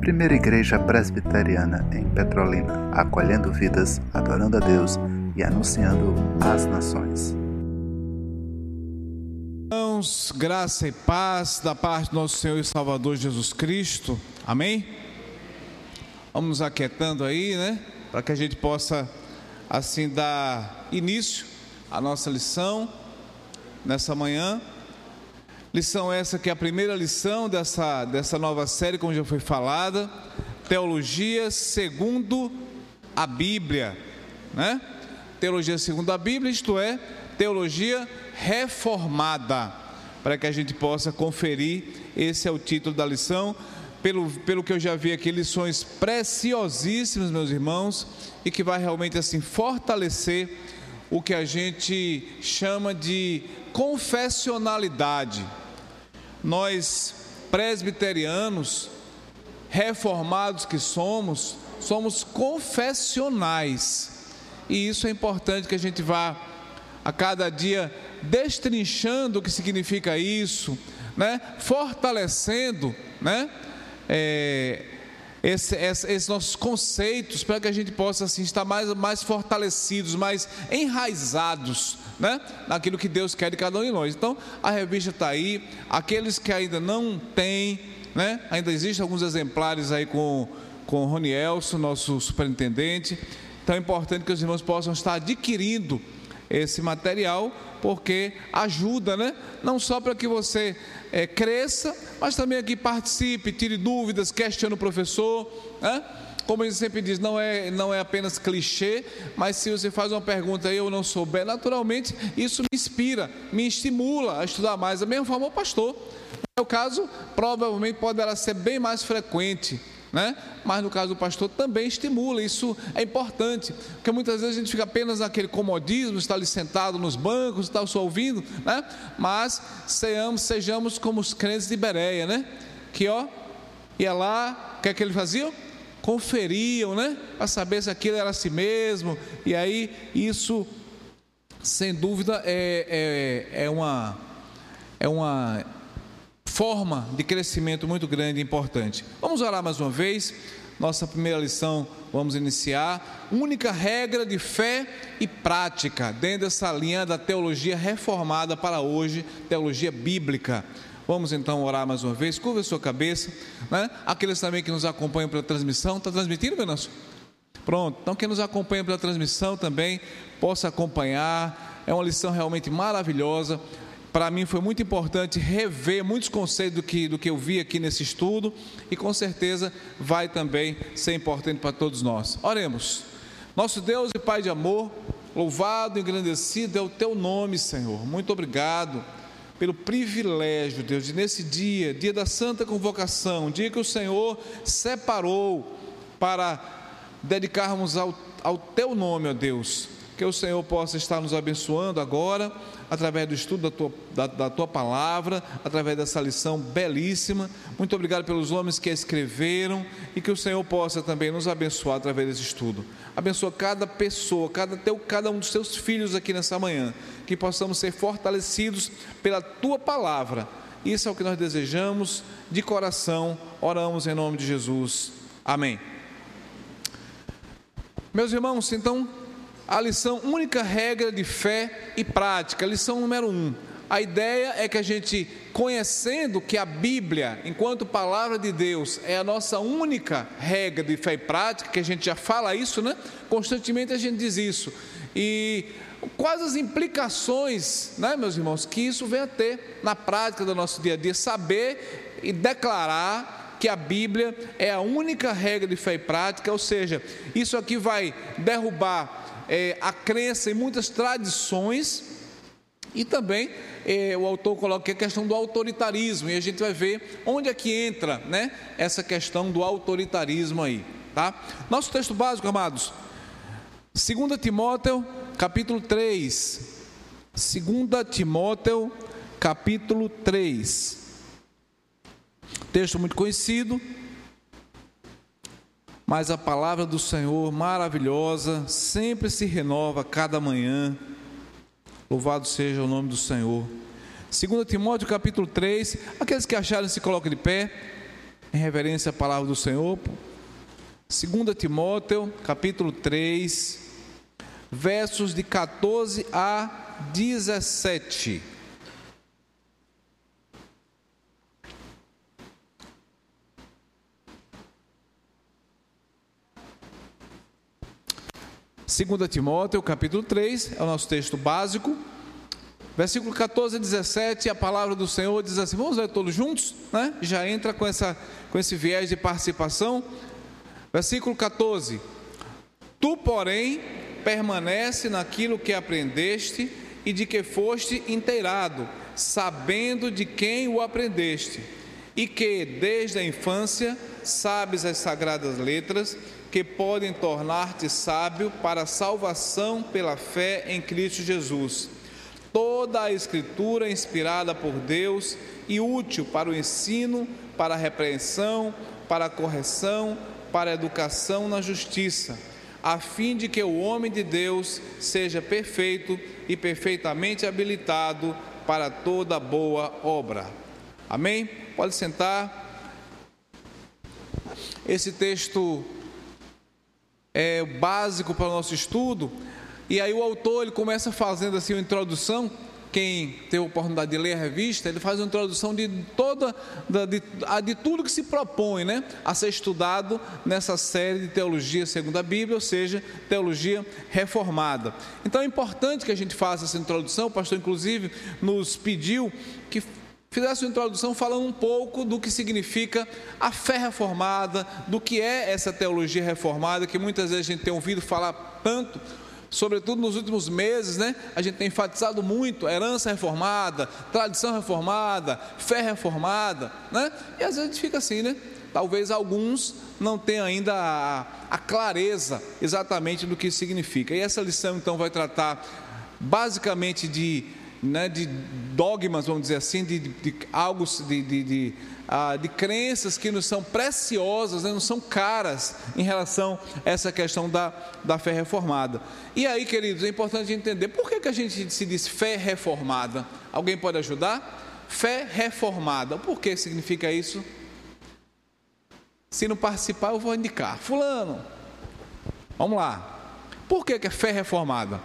Primeira Igreja Presbiteriana em Petrolina, acolhendo vidas, adorando a Deus e anunciando às nações. Irmãos, graça e paz da parte do nosso Senhor e Salvador Jesus Cristo. Amém? Vamos aquietando aí, né? Para que a gente possa assim dar início à nossa lição nessa manhã. Lição essa que é a primeira lição dessa, dessa nova série, como já foi falada, Teologia segundo a Bíblia, né? Teologia segundo a Bíblia, isto é, teologia reformada, para que a gente possa conferir, esse é o título da lição. Pelo, pelo que eu já vi aqui, lições preciosíssimas, meus irmãos, e que vai realmente assim fortalecer o que a gente chama de confessionalidade. Nós, presbiterianos, reformados que somos, somos confessionais. E isso é importante que a gente vá a cada dia destrinchando o que significa isso, né? fortalecendo né? É, esse, esse, esses nossos conceitos para que a gente possa assim, estar mais, mais fortalecidos, mais enraizados né? naquilo que Deus quer de cada um de nós. Então, a revista está aí. Aqueles que ainda não têm, né? ainda existem alguns exemplares aí com, com o Rony Elson, nosso superintendente. Então, é importante que os irmãos possam estar adquirindo esse material, porque ajuda, né? Não só para que você é, cresça, mas também aqui participe, tire dúvidas, questione o professor, né? Como ele sempre diz, não é, não é apenas clichê, mas se você faz uma pergunta e eu não souber, naturalmente isso me inspira, me estimula a estudar mais. Da mesma forma o pastor. No meu caso, provavelmente poderá ser bem mais frequente né? Mas no caso do pastor também estimula, isso é importante, porque muitas vezes a gente fica apenas naquele comodismo, está ali sentado nos bancos, está só ouvindo, né? Mas sejamos, sejamos como os crentes de Bereia, né? Que ó, ia lá, o que é que ele fazia? Conferiam, né? Para saber se aquilo era si mesmo, e aí isso, sem dúvida, é, é, é uma. É uma forma de crescimento muito grande e importante. Vamos orar mais uma vez. Nossa primeira lição, vamos iniciar. Única regra de fé e prática, dentro dessa linha da teologia reformada para hoje, teologia bíblica. Vamos então orar mais uma vez. Curva a sua cabeça. Né? Aqueles também que nos acompanham pela transmissão. Está transmitindo, Venâncio? Pronto. Então, quem nos acompanha pela transmissão também possa acompanhar. É uma lição realmente maravilhosa para mim foi muito importante rever muitos conceitos do que, do que eu vi aqui nesse estudo e com certeza vai também ser importante para todos nós. Oremos. Nosso Deus e Pai de amor, louvado e engrandecido é o teu nome, Senhor. Muito obrigado pelo privilégio, Deus, de nesse dia, dia da santa convocação, dia que o Senhor separou para dedicarmos ao, ao teu nome, ó Deus. Que o Senhor possa estar nos abençoando agora através do estudo da tua, da, da tua palavra, através dessa lição belíssima. Muito obrigado pelos homens que a escreveram e que o Senhor possa também nos abençoar através desse estudo. Abençoa cada pessoa, cada, teu, cada um dos teus filhos aqui nessa manhã, que possamos ser fortalecidos pela tua palavra. Isso é o que nós desejamos de coração. Oramos em nome de Jesus. Amém. Meus irmãos, então a lição única regra de fé e prática, lição número um. A ideia é que a gente, conhecendo que a Bíblia, enquanto palavra de Deus, é a nossa única regra de fé e prática, que a gente já fala isso, né? Constantemente a gente diz isso. E quais as implicações, né, meus irmãos, que isso vem a ter na prática do nosso dia a dia, saber e declarar que a Bíblia é a única regra de fé e prática, ou seja, isso aqui vai derrubar é, a crença em muitas tradições e também é, o autor coloca a questão do autoritarismo e a gente vai ver onde é que entra né, essa questão do autoritarismo aí. Tá? Nosso texto básico, amados, 2 Timóteo capítulo 3. 2 Timóteo capítulo 3. Texto muito conhecido, mas a palavra do Senhor maravilhosa sempre se renova cada manhã. Louvado seja o nome do Senhor. 2 Timóteo capítulo 3. Aqueles que acharem se coloquem de pé, em reverência à palavra do Senhor. 2 Timóteo capítulo 3, versos de 14 a 17. Segunda Timóteo, capítulo 3, é o nosso texto básico. Versículo 14 a 17, a palavra do Senhor diz assim: vamos ler todos juntos, né? Já entra com, essa, com esse viés de participação. Versículo 14: Tu, porém, permanece naquilo que aprendeste e de que foste inteirado, sabendo de quem o aprendeste, e que desde a infância sabes as sagradas letras que podem tornar-te sábio para a salvação pela fé em Cristo Jesus. Toda a Escritura é inspirada por Deus e útil para o ensino, para a repreensão, para a correção, para a educação na justiça, a fim de que o homem de Deus seja perfeito e perfeitamente habilitado para toda boa obra. Amém? Pode sentar. Esse texto é básico para o nosso estudo e aí o autor ele começa fazendo assim uma introdução. Quem tem a oportunidade de ler a revista, ele faz uma introdução de toda de, de tudo que se propõe, né, a ser estudado nessa série de teologia segundo a Bíblia, ou seja, teologia reformada. Então é importante que a gente faça essa introdução. O pastor inclusive nos pediu que fizesse uma introdução falando um pouco do que significa a fé reformada, do que é essa teologia reformada, que muitas vezes a gente tem ouvido falar tanto sobretudo nos últimos meses, né? A gente tem enfatizado muito herança reformada, tradição reformada, fé reformada, né? E às vezes a gente fica assim, né? Talvez alguns não tenham ainda a, a clareza exatamente do que significa. E essa lição então vai tratar basicamente de, né, de dogmas, vamos dizer assim, de, de, de algo de, de, de ah, de crenças que nos são preciosas, né, não são caras em relação a essa questão da, da fé reformada. E aí, queridos, é importante entender por que, que a gente se diz fé reformada. Alguém pode ajudar? Fé reformada. Por que significa isso? Se não participar, eu vou indicar. Fulano, vamos lá. Por que, que é fé reformada?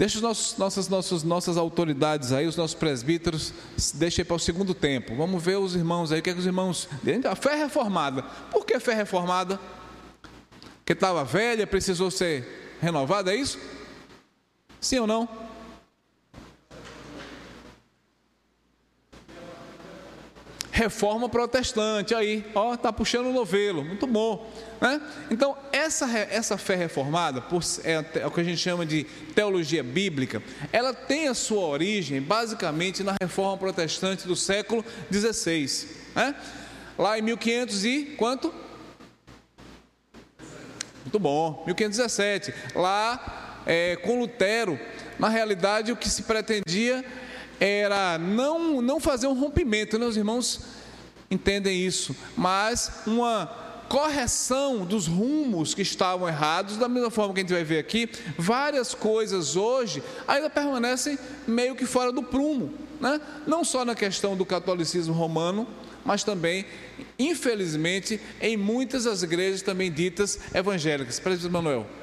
Deixa os nossos, nossas, nossos, nossas autoridades aí, os nossos presbíteros, deixa para o segundo tempo. Vamos ver os irmãos aí, o que, é que os irmãos. A fé reformada. Por que fé reformada? Que estava velha, precisou ser renovada, é isso? Sim ou não? Reforma protestante, aí, ó, tá puxando o novelo, muito bom. Né? Então, essa, essa fé reformada, por, é, é, o que a gente chama de teologia bíblica, ela tem a sua origem basicamente na reforma protestante do século XVI. Né? Lá em 1500 e quanto? Muito bom, 1517. Lá é, com Lutero, na realidade o que se pretendia era não, não fazer um rompimento, né? os irmãos entendem isso, mas uma correção dos rumos que estavam errados, da mesma forma que a gente vai ver aqui, várias coisas hoje ainda permanecem meio que fora do prumo, né? não só na questão do catolicismo romano, mas também, infelizmente, em muitas das igrejas também ditas evangélicas. Presbítero Manuel.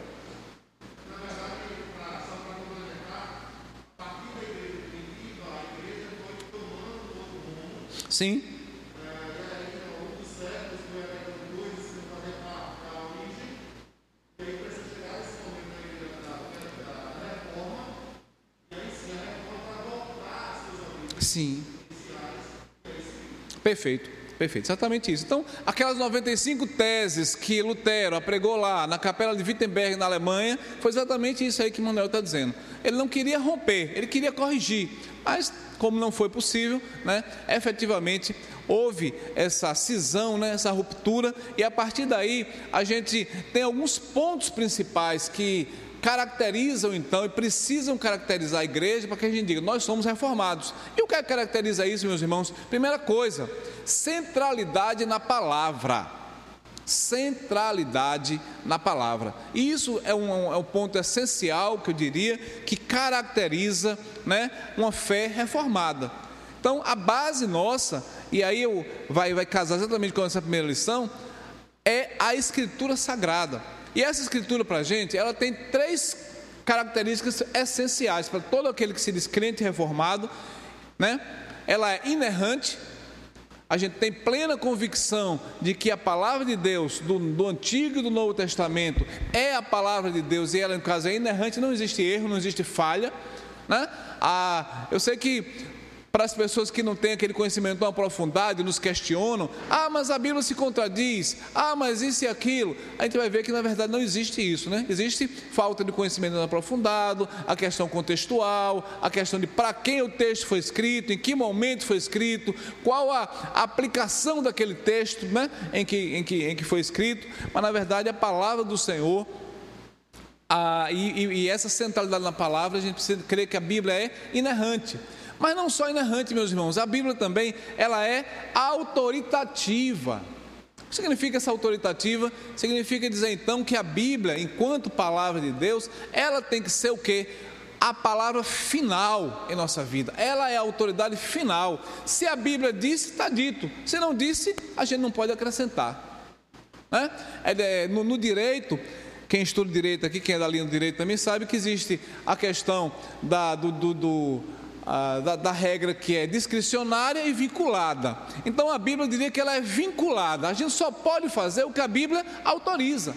Sim. Sim. Perfeito, perfeito, exatamente isso. Então, aquelas 95 teses que Lutero apregou lá na capela de Wittenberg, na Alemanha, foi exatamente isso aí que Manuel está dizendo. Ele não queria romper, ele queria corrigir, mas como não foi possível, né, efetivamente houve essa cisão, né, essa ruptura, e a partir daí a gente tem alguns pontos principais que caracterizam então e precisam caracterizar a igreja para que a gente diga, nós somos reformados. E o que caracteriza isso, meus irmãos? Primeira coisa, centralidade na palavra. Centralidade na palavra. E isso é um, é um ponto essencial que eu diria que caracteriza né, uma fé reformada. Então, a base nossa, e aí eu, vai, vai casar exatamente com essa primeira lição, é a Escritura Sagrada. E essa Escritura para a gente, ela tem três características essenciais para todo aquele que se diz crente reformado, né? Ela é inerrante, a gente tem plena convicção de que a palavra de Deus, do, do, Antigo e do Novo Testamento, é a palavra de Deus e ela, no caso, é inerrante, não existe erro, não existe falha. Né? Ah, eu sei que para as pessoas que não têm aquele conhecimento tão aprofundado e nos questionam: ah, mas a Bíblia se contradiz, ah, mas isso e aquilo. A gente vai ver que na verdade não existe isso, né? Existe falta de conhecimento aprofundado, a questão contextual, a questão de para quem o texto foi escrito, em que momento foi escrito, qual a, aplicação daquele texto né? em, que, em, que, em que foi escrito, mas na verdade a palavra do Senhor. Ah, e, e essa centralidade na palavra, a gente precisa crer que a Bíblia é inerrante. Mas não só inerrante, meus irmãos, a Bíblia também, ela é autoritativa. O que significa essa autoritativa? Significa dizer então que a Bíblia, enquanto palavra de Deus, ela tem que ser o quê? A palavra final em nossa vida. Ela é a autoridade final. Se a Bíblia disse, está dito. Se não disse, a gente não pode acrescentar. Né? É, é no, no direito, quem estuda direito aqui, quem é da linha do direito também sabe que existe a questão da, do, do, do da, da, regra que é discricionária e vinculada. Então a Bíblia diria que ela é vinculada. A gente só pode fazer o que a Bíblia autoriza.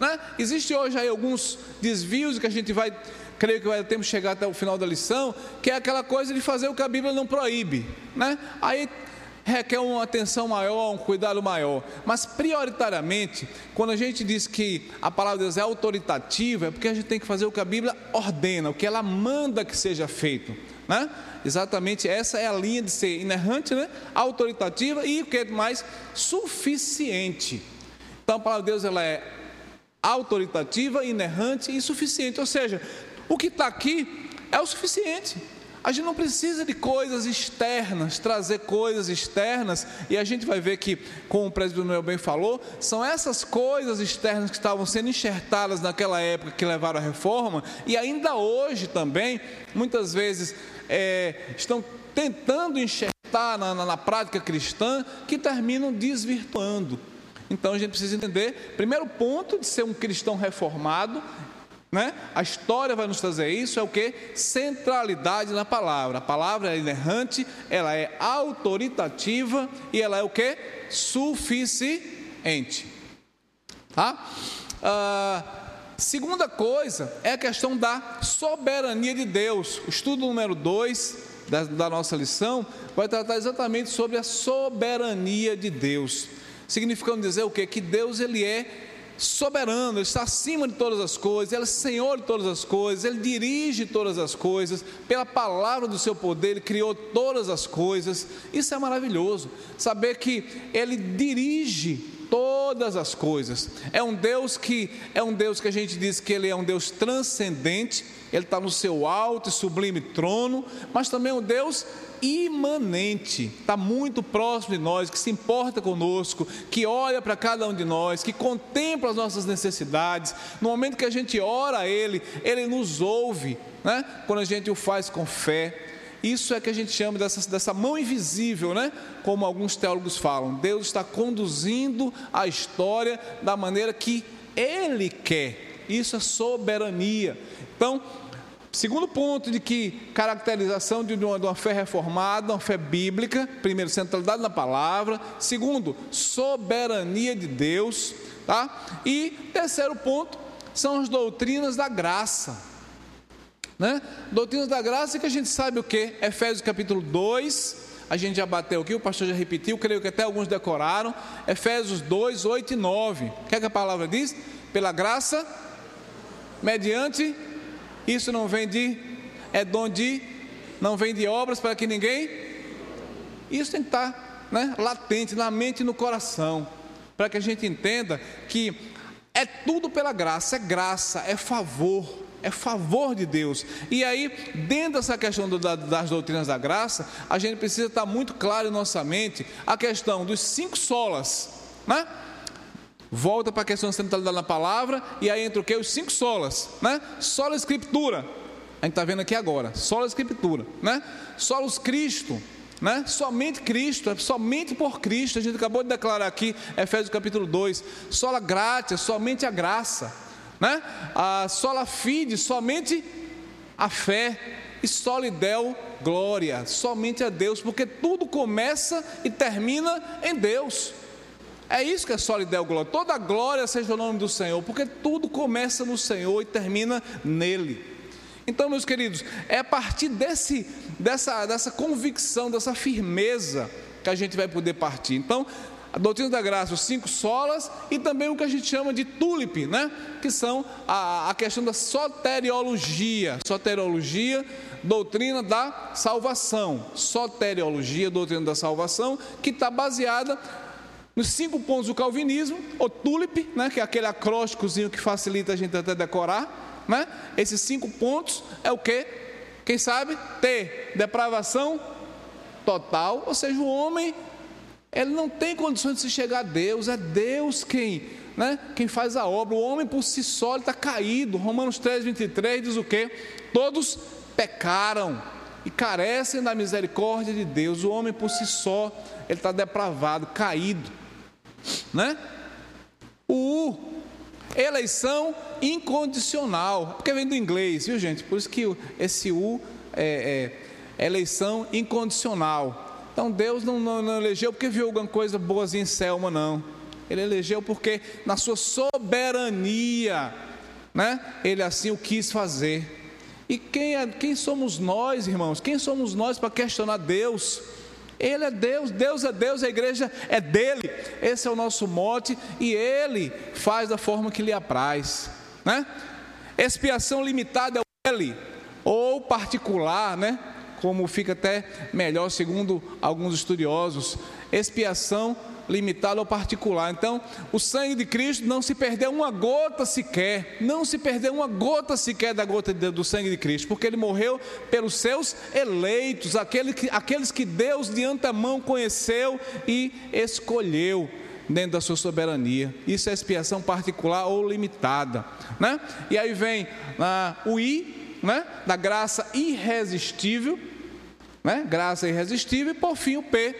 Né? Existe hoje aí alguns desvios que a gente vai, creio que vai ter que chegar até o final da lição, que é aquela coisa de fazer o que a Bíblia não proíbe. Né? Aí requer uma atenção maior, um cuidado maior. Mas prioritariamente, quando a gente diz que a palavra de Deus é autoritativa, é porque a gente tem que fazer o que a Bíblia ordena, o que ela manda que seja feito. Né? Exatamente essa é a linha de ser inerrante, né? autoritativa e o que é mais suficiente. Então a palavra de Deus ela é autoritativa, inerrante e suficiente. Ou seja, o que está aqui é o suficiente. A gente não precisa de coisas externas, trazer coisas externas, e a gente vai ver que, como o presidente Noel bem falou, são essas coisas externas que estavam sendo enxertadas naquela época que levaram à reforma, e ainda hoje também, muitas vezes, é, estão tentando enxertar na, na, na prática cristã, que terminam desvirtuando. Então a gente precisa entender, primeiro ponto de ser um cristão reformado né? A história vai nos trazer isso, é o que? Centralidade na palavra. A palavra é inerrante, ela é autoritativa e ela é o que? Suficiente. Tá? Ah, segunda coisa é a questão da soberania de Deus. O estudo número 2 da, da nossa lição vai tratar exatamente sobre a soberania de Deus. Significando dizer o que? Que Deus ele é soberano, Ele está acima de todas as coisas, Ele é Senhor de todas as coisas, Ele dirige todas as coisas, pela palavra do seu poder, Ele criou todas as coisas. Isso é maravilhoso, saber que Ele dirige todas as coisas. É um Deus que é um Deus que a gente diz que Ele é um Deus transcendente, Ele está no seu alto e sublime trono, mas também é um Deus imanente, está muito próximo de nós, que se importa conosco, que olha para cada um de nós, que contempla as nossas necessidades. No momento que a gente ora a Ele, Ele nos ouve, né? quando a gente o faz com fé. Isso é que a gente chama dessa, dessa mão invisível, né? Como alguns teólogos falam. Deus está conduzindo a história da maneira que Ele quer. Isso é soberania. Então, Segundo ponto de que caracterização de uma, de uma, fé reformada, uma fé bíblica, primeiro, centralidade na palavra, segundo, soberania de Deus, tá? E terceiro ponto são as doutrinas da graça. Né? Doutrinas da graça que a gente sabe o que? Efésios capítulo 2, a gente já bateu aqui, o pastor já repetiu, creio que até alguns decoraram. Efésios 2, 8 e 9. O que, é que a palavra diz? Pela graça, mediante isso não vem de, é dom de, não vem de obras para que ninguém. Isso tem que estar né, latente na mente e no coração, para que a gente entenda que é tudo pela graça, é graça, é favor, é favor de Deus. E aí, dentro dessa questão do, das doutrinas da graça, a gente precisa estar muito claro em nossa mente a questão dos cinco solas, né? volta para a questão da centralidade na palavra, e aí entra o que? Os cinco solas, né? Sola Escritura, a gente está vendo aqui agora, sola Escritura, né? Solos Cristo, né? Somente Cristo, é somente por Cristo, a gente acabou de declarar aqui, Efésios capítulo 2, sola gratia, somente a graça, né? A sola fide, somente a fé, e solidel glória, somente a Deus, porque tudo começa e termina em Deus. É isso que é solidel glória. Toda glória seja o nome do Senhor, porque tudo começa no Senhor e termina nele. Então, meus queridos, é a partir desse, dessa, dessa convicção, dessa firmeza que a gente vai poder partir. Então, a doutrina da graça, os cinco solas e também o que a gente chama de tulip, né? Que são a, a questão da soteriologia. Soteriologia, doutrina da salvação. Soteriologia, doutrina da salvação, que está baseada nos cinco pontos do calvinismo, o TULIP, né, que é aquele acrósticozinho que facilita a gente até decorar, né? Esses cinco pontos é o que? Quem sabe? T, depravação total, ou seja, o homem ele não tem condições de se chegar a Deus, é Deus quem, né, quem faz a obra. O homem por si só está caído. Romanos 3, 23 diz o que? Todos pecaram e carecem da misericórdia de Deus. O homem por si só, ele está depravado, caído né? O U, eleição incondicional, porque vem do inglês, viu gente? Por isso que esse U é, é eleição incondicional. Então Deus não, não, não, elegeu porque viu alguma coisa boazinha em Selma, não. Ele elegeu porque na sua soberania, né? Ele assim o quis fazer. E quem, é, quem somos nós, irmãos? Quem somos nós para questionar Deus? Ele é Deus, Deus é Deus, a igreja é dele. Esse é o nosso mote e ele faz da forma que lhe apraz, né? Expiação limitada é o ele ou particular, né? Como fica até melhor segundo alguns estudiosos. Expiação limitado ao particular. Então, o sangue de Cristo não se perdeu uma gota sequer, não se perdeu uma gota sequer da gota do sangue de Cristo, porque ele morreu pelos seus eleitos, aqueles que, aqueles que Deus de antemão conheceu e escolheu dentro da sua soberania. Isso é expiação particular ou limitada, né? E aí vem ah, o I, né? Da graça irresistível, né? Graça irresistível e por fim o P,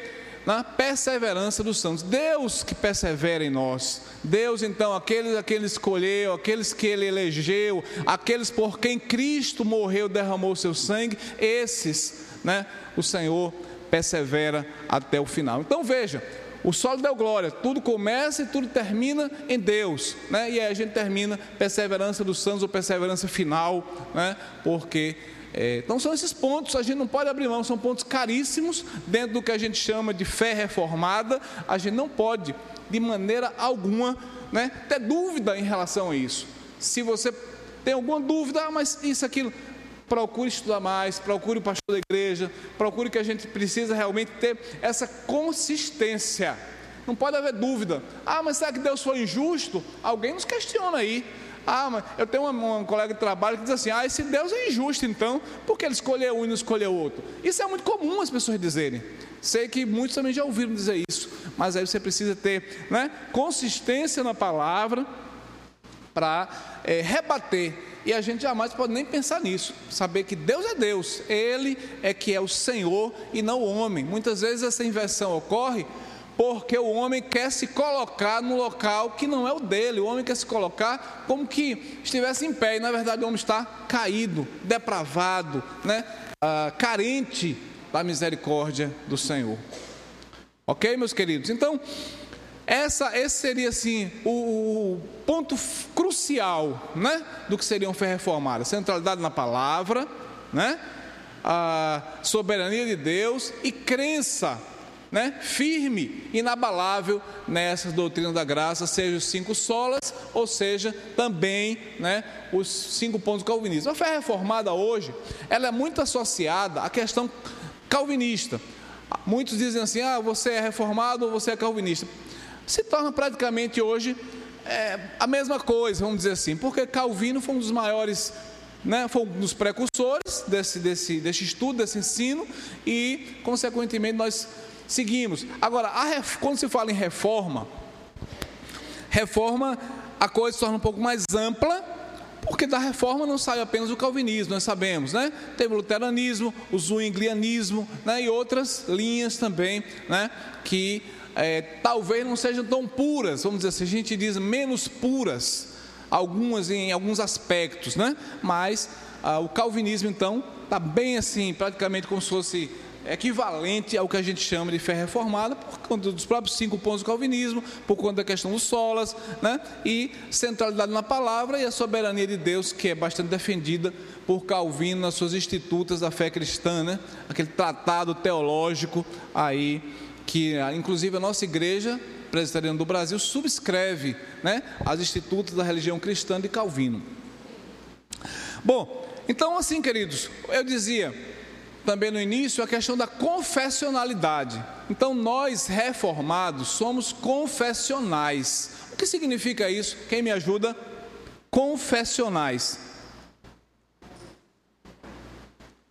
na perseverança dos santos. Deus que persevera em nós. Deus, então, aqueles a quem ele escolheu, aqueles que ele elegeu, aqueles por quem Cristo morreu, derramou seu sangue, esses, né, o Senhor persevera até o final. Então veja, o solo deu glória, tudo começa e tudo termina em Deus, né? E aí a gente termina perseverança dos santos ou perseverança final, né? Porque é, então são esses pontos, a gente não pode abrir mão, são pontos caríssimos dentro do que a gente chama de fé reformada, a gente não pode, de maneira alguma, né, ter dúvida em relação a isso. Se você tem alguma dúvida, ah, mas isso, aquilo, procure estudar mais, procure o pastor da igreja, procure que a gente precisa realmente ter essa consistência. Não pode haver dúvida. Ah, mas será que Deus foi injusto? Alguém nos questiona aí. Ah, mas eu tenho uma, uma, colega de trabalho que diz assim: ah, esse Deus é injusto, então, porque ele escolheu um e não escolheu outro? Isso é muito comum as pessoas dizerem. Sei que muitos também já ouviram dizer isso, mas aí você precisa ter né, consistência na palavra para é, rebater. E a gente jamais pode nem pensar nisso, saber que Deus é Deus, Ele é que é o Senhor e não o homem. Muitas vezes essa inversão ocorre porque o homem quer se colocar no local que não é o dele, o homem quer se colocar como que estivesse em pé, e na verdade o homem está caído, depravado, né? Ah, carente da misericórdia do Senhor. Ok, meus queridos? Então, essa, esse seria assim o, o ponto crucial né, do que seria fé reformada: centralidade na palavra, né, a soberania de Deus e crença né, firme, inabalável nessa doutrina da graça, seja os cinco solas, ou seja, também né, os cinco pontos calvinistas. A fé reformada hoje, ela é muito associada à questão calvinista. Muitos dizem assim, ah, você é reformado ou você é calvinista. Se torna praticamente hoje é, a mesma coisa, vamos dizer assim, porque Calvino foi um dos maiores né, foi um dos precursores desse, desse, desse estudo, desse ensino, e, consequentemente, nós seguimos. Agora, quando se fala em reforma, reforma a coisa se torna um pouco mais ampla, porque da reforma não sai apenas o calvinismo, nós sabemos, né? Teve o luteranismo, o zwinglianismo, né? E outras linhas também, né? Que é, talvez não sejam tão puras, vamos dizer assim, a gente diz menos puras, algumas em alguns aspectos, né? Mas ah, o calvinismo então está bem assim, praticamente como se fosse equivalente ao que a gente chama de fé reformada, por conta dos próprios cinco pontos do calvinismo, por conta da questão dos solas, né? e centralidade na palavra e a soberania de Deus, que é bastante defendida por Calvino nas suas institutas da fé cristã, né? aquele tratado teológico aí, que inclusive a nossa igreja presbiteriana do Brasil subscreve né? as institutas da religião cristã de Calvino. Bom, então assim, queridos, eu dizia, também no início a questão da confessionalidade. Então, nós reformados somos confessionais. O que significa isso? Quem me ajuda? Confessionais.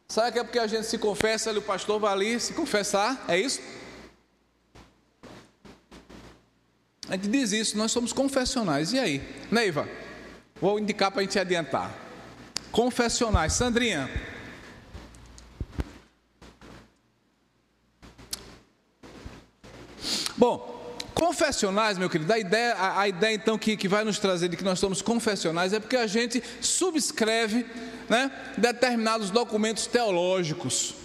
Sabe que é porque a gente se confessa e o pastor vai ali se confessar? É isso? A gente diz isso, nós somos confessionais. E aí? Neiva, vou indicar para a gente adiantar. Confessionais. Sandrinha, Bom, confessionais, meu querido, a ideia, a, a ideia então que, que vai nos trazer de que nós somos confessionais é porque a gente subscreve né, determinados documentos teológicos.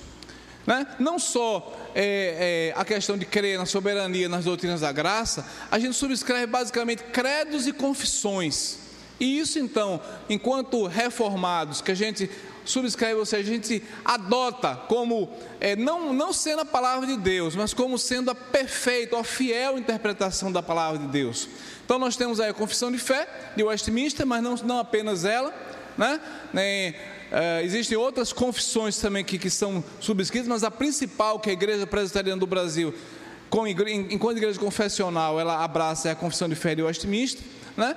Né? Não só é, é, a questão de crer na soberania, nas doutrinas da graça, a gente subscreve basicamente credos e confissões. E isso então, enquanto reformados, que a gente subscreve, ou seja, a gente adota como, é, não, não sendo a palavra de Deus, mas como sendo a perfeita, a fiel interpretação da palavra de Deus. Então nós temos aí a confissão de fé de Westminster, mas não, não apenas ela, né? Nem, é, existem outras confissões também que, que são subscritas, mas a principal que a Igreja Presbiteriana do Brasil, com, enquanto igreja confessional, ela abraça é a confissão de fé de Westminster, né?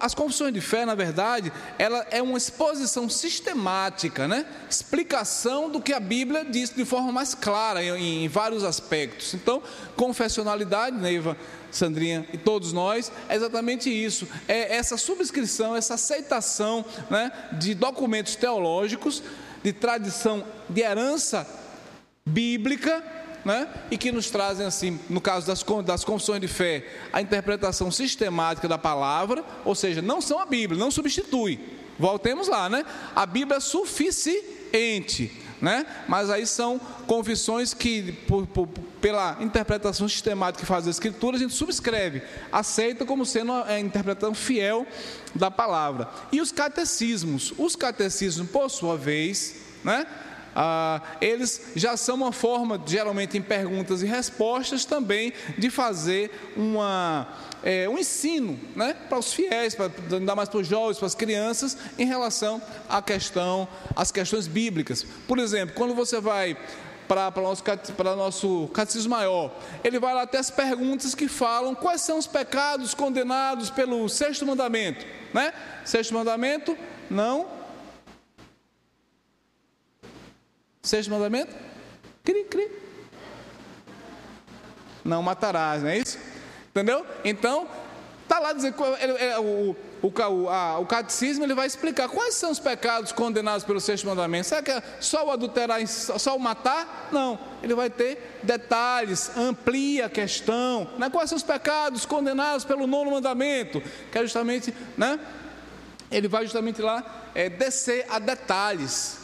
As confissões de fé, na verdade, ela é uma exposição sistemática, né? explicação do que a Bíblia diz de forma mais clara em, vários aspectos. Então, confessionalidade, Neiva, Sandrinha e todos nós, é exatamente isso: é essa subscrição, essa aceitação né, de documentos teológicos, de tradição, de herança bíblica né? e que nos trazem, assim, no caso das, das confissões de fé, a interpretação sistemática da palavra, ou seja, não são a Bíblia, não substitui. Voltemos lá, né? A Bíblia é suficiente, né? Mas aí são confissões que, por, por, pela interpretação sistemática que faz a Escritura, a gente subscreve, aceita como sendo a interpretação fiel da palavra. E os catecismos? Os catecismos, por sua vez, né? Ah, eles já são uma forma, geralmente em perguntas e respostas, também de fazer uma, é, um ensino né, para os fiéis, para, ainda mais para os jovens, para as crianças, em relação à questão, às questões bíblicas. Por exemplo, quando você vai para, para, nosso, nosso catecismo maior, ele vai lá até as perguntas que falam quais são os pecados condenados pelo sexto mandamento. Né? Sexto mandamento, não Sexto mandamento? Cri, cri. Não matarás, não é isso? Entendeu? Então, está lá dizendo, o, o, a, o catecismo ele vai explicar quais são os pecados condenados pelo sexto mandamento. Será que é só o adulterar, só o matar? Não. Ele vai ter detalhes, amplia a questão. Né? Quais são os pecados condenados pelo nono mandamento? Que é justamente, né? Ele vai justamente lá é, descer a detalhes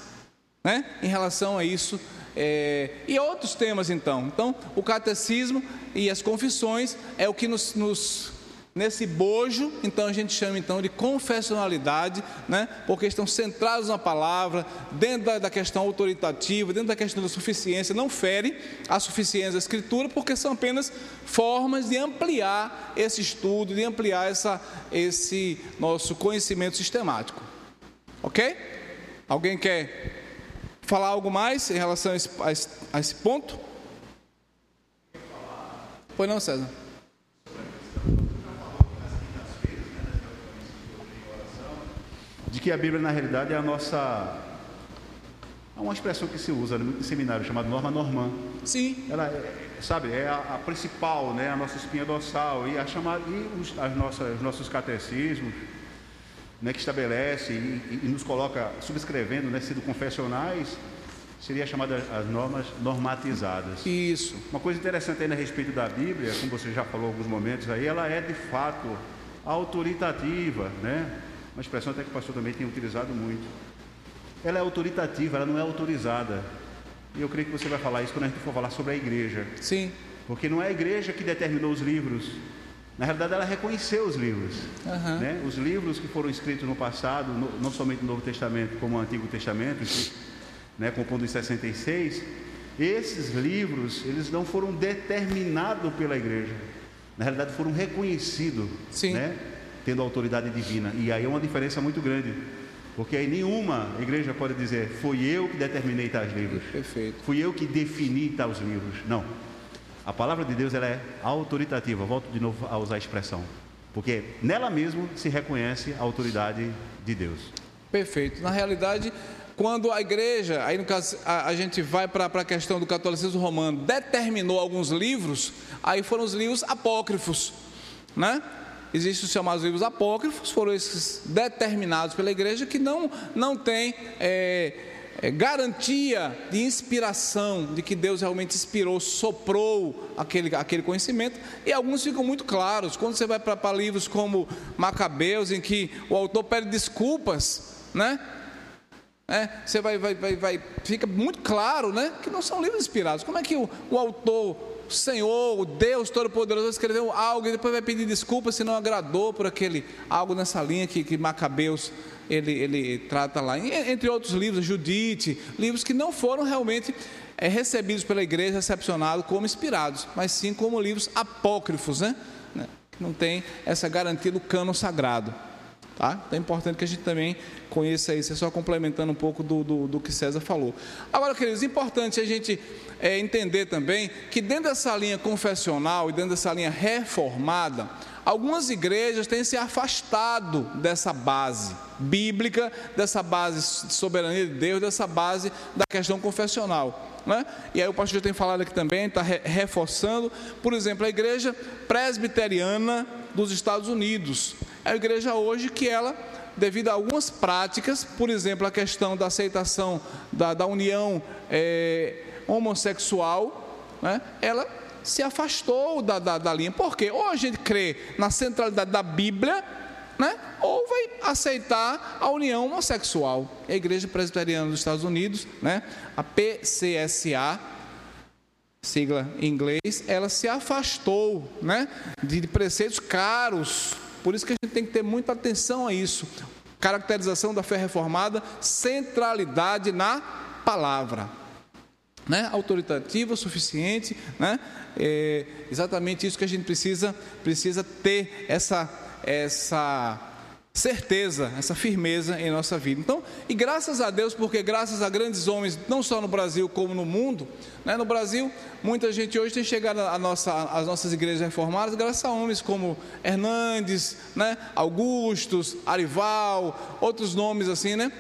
né? em relação a isso. É, e outros temas então. Então, o catecismo e as confissões é o que nos, nos, nesse bojo, então a gente chama então de confessionalidade, né? Porque estão centrados na palavra, dentro da, da questão autoritativa, dentro da questão da suficiência, não fere a suficiência da escritura, porque são apenas formas de ampliar esse estudo, de ampliar essa, esse nosso conhecimento sistemático. OK? Alguém quer falar algo mais em relação a esse, a esse, a esse ponto? Pois não, César? De que a Bíblia, na realidade, é a nossa. É uma expressão que se usa muito em seminário, chamada norma normã. Sim. Ela é, sabe, é a, a, principal, né, a nossa espinha dorsal e a chamada e os, as nossas, os nossos catecismos, né, que estabelece e, e, nos coloca subscrevendo, né, sendo confessionais, seria chamada as normas normatizadas. Isso. Uma coisa interessante ainda a respeito da Bíblia, como você já falou em alguns momentos aí, ela é de fato autoritativa, né? Uma expressão até que o pastor também tem utilizado muito. Ela é autoritativa, ela não é autorizada. E eu creio que você vai falar isso quando a gente for falar sobre a igreja. Sim. Porque não é a igreja que determinou os livros. Na realidade, ela reconheceu os livros. Uhum. Né? Os livros que foram escritos no passado, no, não somente no Novo Testamento, como o Antigo Testamento, né, compondo em 66, esses livros, eles não foram determinados pela igreja. Na realidade, foram reconhecidos, né, tendo autoridade divina. E aí é uma diferença muito grande. Porque aí nenhuma igreja pode dizer, foi eu que determinei tais livros. Perfeito. Fui eu que defini tais livros. Não. A palavra de Deus ela é autoritativa. Volto de novo a usar a expressão. Porque nela mesmo se reconhece a autoridade de Deus. Perfeito. Na realidade, quando a igreja, aí no caso a, a gente vai para a questão do catolicismo romano, determinou alguns livros, aí foram os livros apócrifos, né? Existem os chamados livros apócrifos, foram esses determinados pela igreja que não, não tem é, é, garantia de inspiração, de que Deus realmente inspirou, soprou aquele, aquele conhecimento, e alguns ficam muito claros. Quando você vai para livros como Macabeus, em que o autor pede desculpas, né? É, você vai, vai, vai, vai, fica muito claro, né? Que não são livros inspirados. Como é que o, o autor o Senhor, o Deus Todo-Poderoso, escreveu algo e depois vai pedir desculpa se não agradou por aquele algo nessa linha que, que Macabeus ele, ele trata lá. Entre outros livros, Judite, livros que não foram realmente é, recebidos pela igreja, recepcionados como inspirados, mas sim como livros apócrifos, né? né? Que não tem essa garantia do cano sagrado. Tá? Então é importante que a gente também conheça isso, é só complementando um pouco do, do, do que César falou. Agora, queridos, é importante a gente é, entender também que dentro dessa linha confessional e dentro dessa linha reformada, algumas igrejas têm se afastado dessa base bíblica, dessa base de soberania de Deus, dessa base da questão confessional. Né? E aí o pastor já tem falado aqui também, está re reforçando, por exemplo, a igreja presbiteriana dos Estados Unidos. É a igreja hoje que ela, devido a algumas práticas, por exemplo, a questão da aceitação da, da união é, homossexual, né? ela se afastou da, da, da linha. Por quê? Ou a gente crê na centralidade da Bíblia, né? ou vai aceitar a união homossexual. A Igreja Presbiteriana dos Estados Unidos, né? a PCSA, sigla em inglês, ela se afastou né? de preceitos caros por isso que a gente tem que ter muita atenção a isso. Caracterização da fé reformada, centralidade na palavra. Né? Autoritativa, suficiente, né? É exatamente isso que a gente precisa, precisa ter essa, essa certeza, essa firmeza em nossa vida. Então, e graças a Deus, porque graças a grandes homens, não só no Brasil como no mundo, né? no Brasil, muita gente hoje tem chegado a nossa, às nossas igrejas reformadas graças a homens como Hernandes, né? Augustos, Arival, outros nomes assim, né?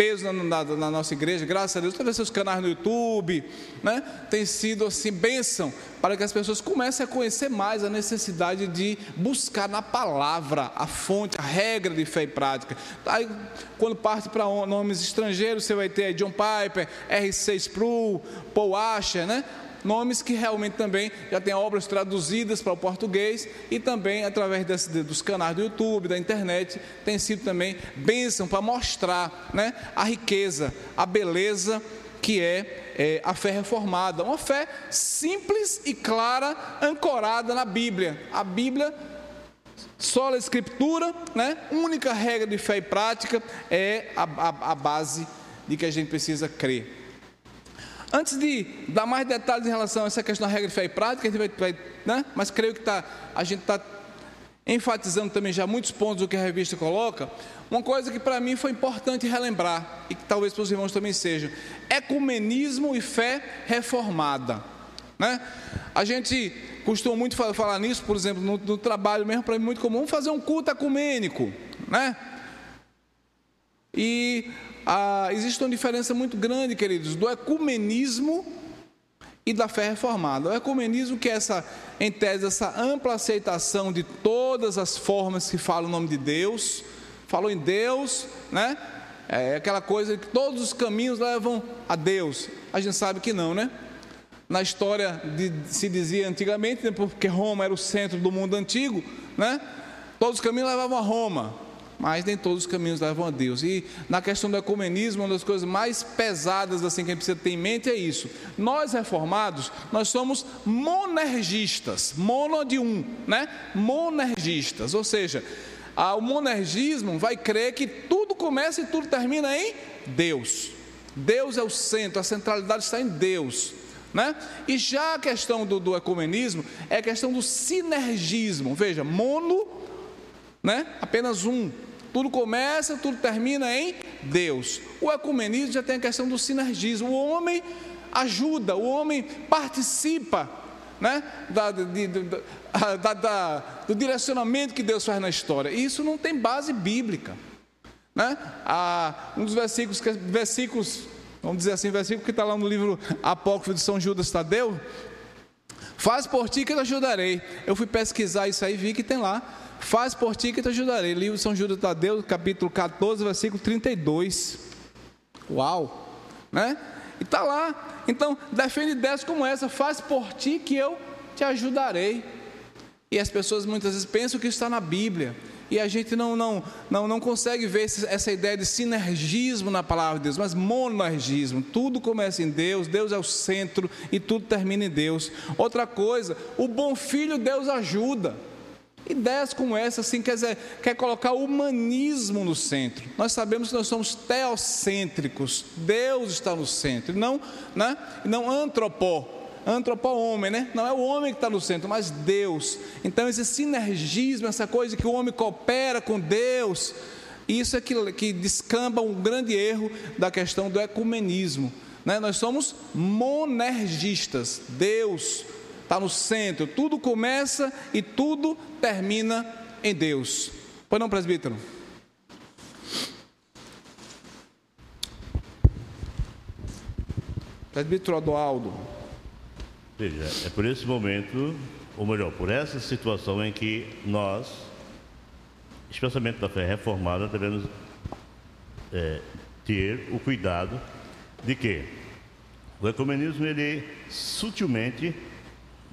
Peso na, na, na, nossa igreja, graças a Deus, através seus canais no YouTube, né? tem sido assim, bênção, para que as pessoas comecem a conhecer mais a necessidade de buscar na palavra a fonte, a regra de fé e prática. Aí, quando parte para nomes estrangeiros, você vai ter John Piper, R6 Sproul, Paul Asher, né? Nomes que realmente também já têm obras traduzidas para o português e também através desse, dos canais do YouTube, da internet, tem sido também bênção para mostrar né, a riqueza, a beleza que é, é, a fé reformada, uma fé simples e clara, ancorada na Bíblia. A Bíblia Só a escritura, né? única regra de fé e prática é a, a, a base de que a gente precisa crer. Antes de dar mais detalhes em relação a essa questão da regra de fé e prática, a gente vai, né? mas creio que tá, a gente está enfatizando também já muitos pontos do que a revista coloca. Uma coisa que para mim foi importante relembrar, e que talvez para os irmãos também seja: ecumenismo e fé reformada. Né? A gente costuma muito falar nisso, por exemplo, no, no trabalho mesmo, para mim é muito comum fazer um culto ecumênico. Né? E ah, existe uma diferença muito grande, queridos, do ecumenismo e da fé reformada. O ecumenismo que é essa, em tese, essa ampla aceitação de todas as formas que falam o nome de Deus, falou em Deus, né? É aquela coisa que todos os caminhos levam a Deus. A gente sabe que não, né? Na história de, se dizia antigamente, né, porque Roma era o centro do mundo antigo, né? Todos os caminhos levavam a Roma mas nem todos os caminhos levam a Deus. E na questão do ecumenismo, uma das coisas mais pesadas assim que a gente precisa ter em mente é isso. Nós reformados, nós somos monergistas, mono de um, né? Monergistas, ou seja, o monergismo vai crer que tudo começa e tudo termina em Deus. Deus é o centro, a centralidade está em Deus. Né? E já a questão do, do ecumenismo é a questão do sinergismo. Veja, mono, né? apenas um, tudo começa, tudo termina em Deus. O ecumenismo já tem a questão do sinergismo. O homem ajuda, o homem participa né, da, de, da, da, do direcionamento que Deus faz na história. E isso não tem base bíblica. Né? Ah, um dos versículos, versículos, vamos dizer assim, versículo que está lá no livro Apócrifo de São Judas Tadeu, faz por ti que eu te ajudarei. Eu fui pesquisar isso aí e vi que tem lá Faz por ti que te ajudarei. Livro de São Judas Tadeu, capítulo 14, versículo 32. Uau! Né? E está lá. Então, defende ideias como essa. Faz por ti que eu te ajudarei. E as pessoas muitas vezes pensam que está na Bíblia. E a gente não, não, não, não consegue ver essa ideia de sinergismo na palavra de Deus, mas monergismo. Tudo começa em Deus, Deus é o centro e tudo termina em Deus. Outra coisa, o bom filho Deus ajuda. Ideias como essa, assim, quer dizer, quer colocar o humanismo no centro. Nós sabemos que nós somos teocêntricos, Deus está no centro, não, né? não antropó, antropó homem, né? Não é o homem que está no centro, mas Deus. Então esse sinergismo, essa coisa que o homem coopera com Deus, isso é que, que descamba um grande erro da questão do ecumenismo. Né? Nós somos monergistas, Deus está no centro, tudo começa e tudo termina em Deus. Pois não, presbítero? Presbítero Adoaldo. Veja, é por esse momento, ou melhor, por essa situação em que nós, especialmente da fé reformada, devemos é, ter o cuidado de que o ecumenismo, ele sutilmente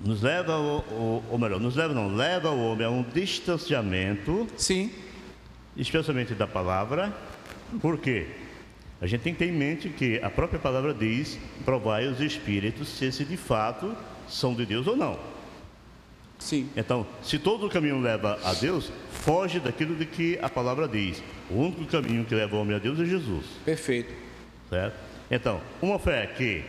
nos leva, ou, ou melhor, nos leva não, leva o homem a um distanciamento. Sim. Especialmente da palavra. Por quê? A gente tem que ter em mente que a própria palavra diz: provai os espíritos se esses de fato são de Deus ou não. Sim. Então, se todo o caminho leva a Deus, foge daquilo de que a palavra diz. O único caminho que leva o homem a Deus é Jesus. Perfeito. Certo? Então, uma fé que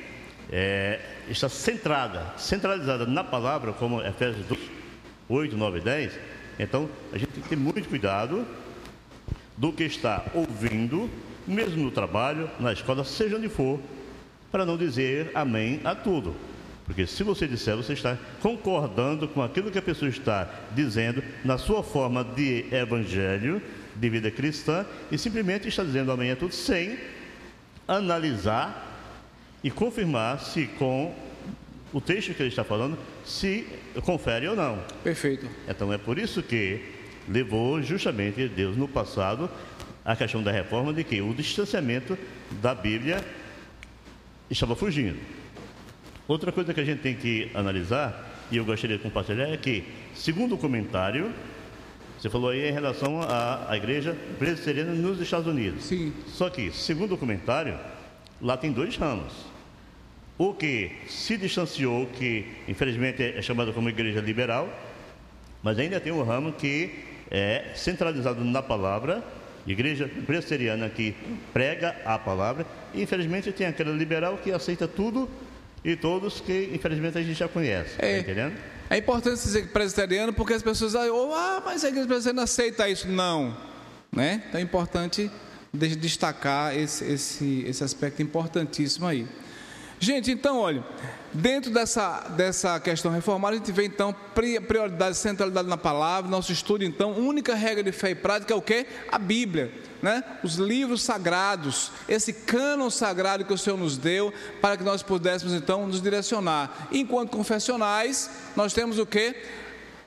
é, está centrada, centralizada na palavra, como Efésios 2, 8, 9 e 10, então a gente tem que ter muito cuidado do que está ouvindo, mesmo no trabalho, na escola, seja onde for, para não dizer amém a tudo. Porque se você disser, você está concordando com aquilo que a pessoa está dizendo na sua forma de evangelho, de vida cristã, e simplesmente está dizendo amém a tudo sem analisar e confirmar se com o texto que ele está falando se confere ou não. Perfeito. Então é por isso que levou justamente Deus no passado a questão da reforma de que o distanciamento da Bíblia estava fugindo. Outra coisa que a gente tem que analisar, e eu gostaria de compartilhar, é que, segundo o comentário, você falou aí em relação à, à igreja presbiteriana nos Estados Unidos. Sim. Só que, segundo o comentário, lá tem dois ramos. O que se distanciou, que infelizmente é chamado como igreja liberal, mas ainda tem um ramo que é centralizado na palavra, igreja presbiteriana que prega a palavra, e infelizmente tem aquela liberal que aceita tudo e todos que infelizmente a gente já conhece. Tá é, tá entendendo? É importante dizer presbiteriano porque as pessoas dizem, ah, mas a igreja presbiteriana aceita isso. Não. Né? Então é importante destacar esse, esse, esse aspecto importantíssimo aí. Gente, então, olha, dentro dessa, dessa questão reformada, a gente vê então prioridade, centralidade na palavra. Nosso estudo, então, única regra de fé e prática é o que? A Bíblia, né? Os livros sagrados, esse cânon sagrado que o Senhor nos deu, para que nós pudéssemos então nos direcionar. Enquanto confessionais, nós temos o que?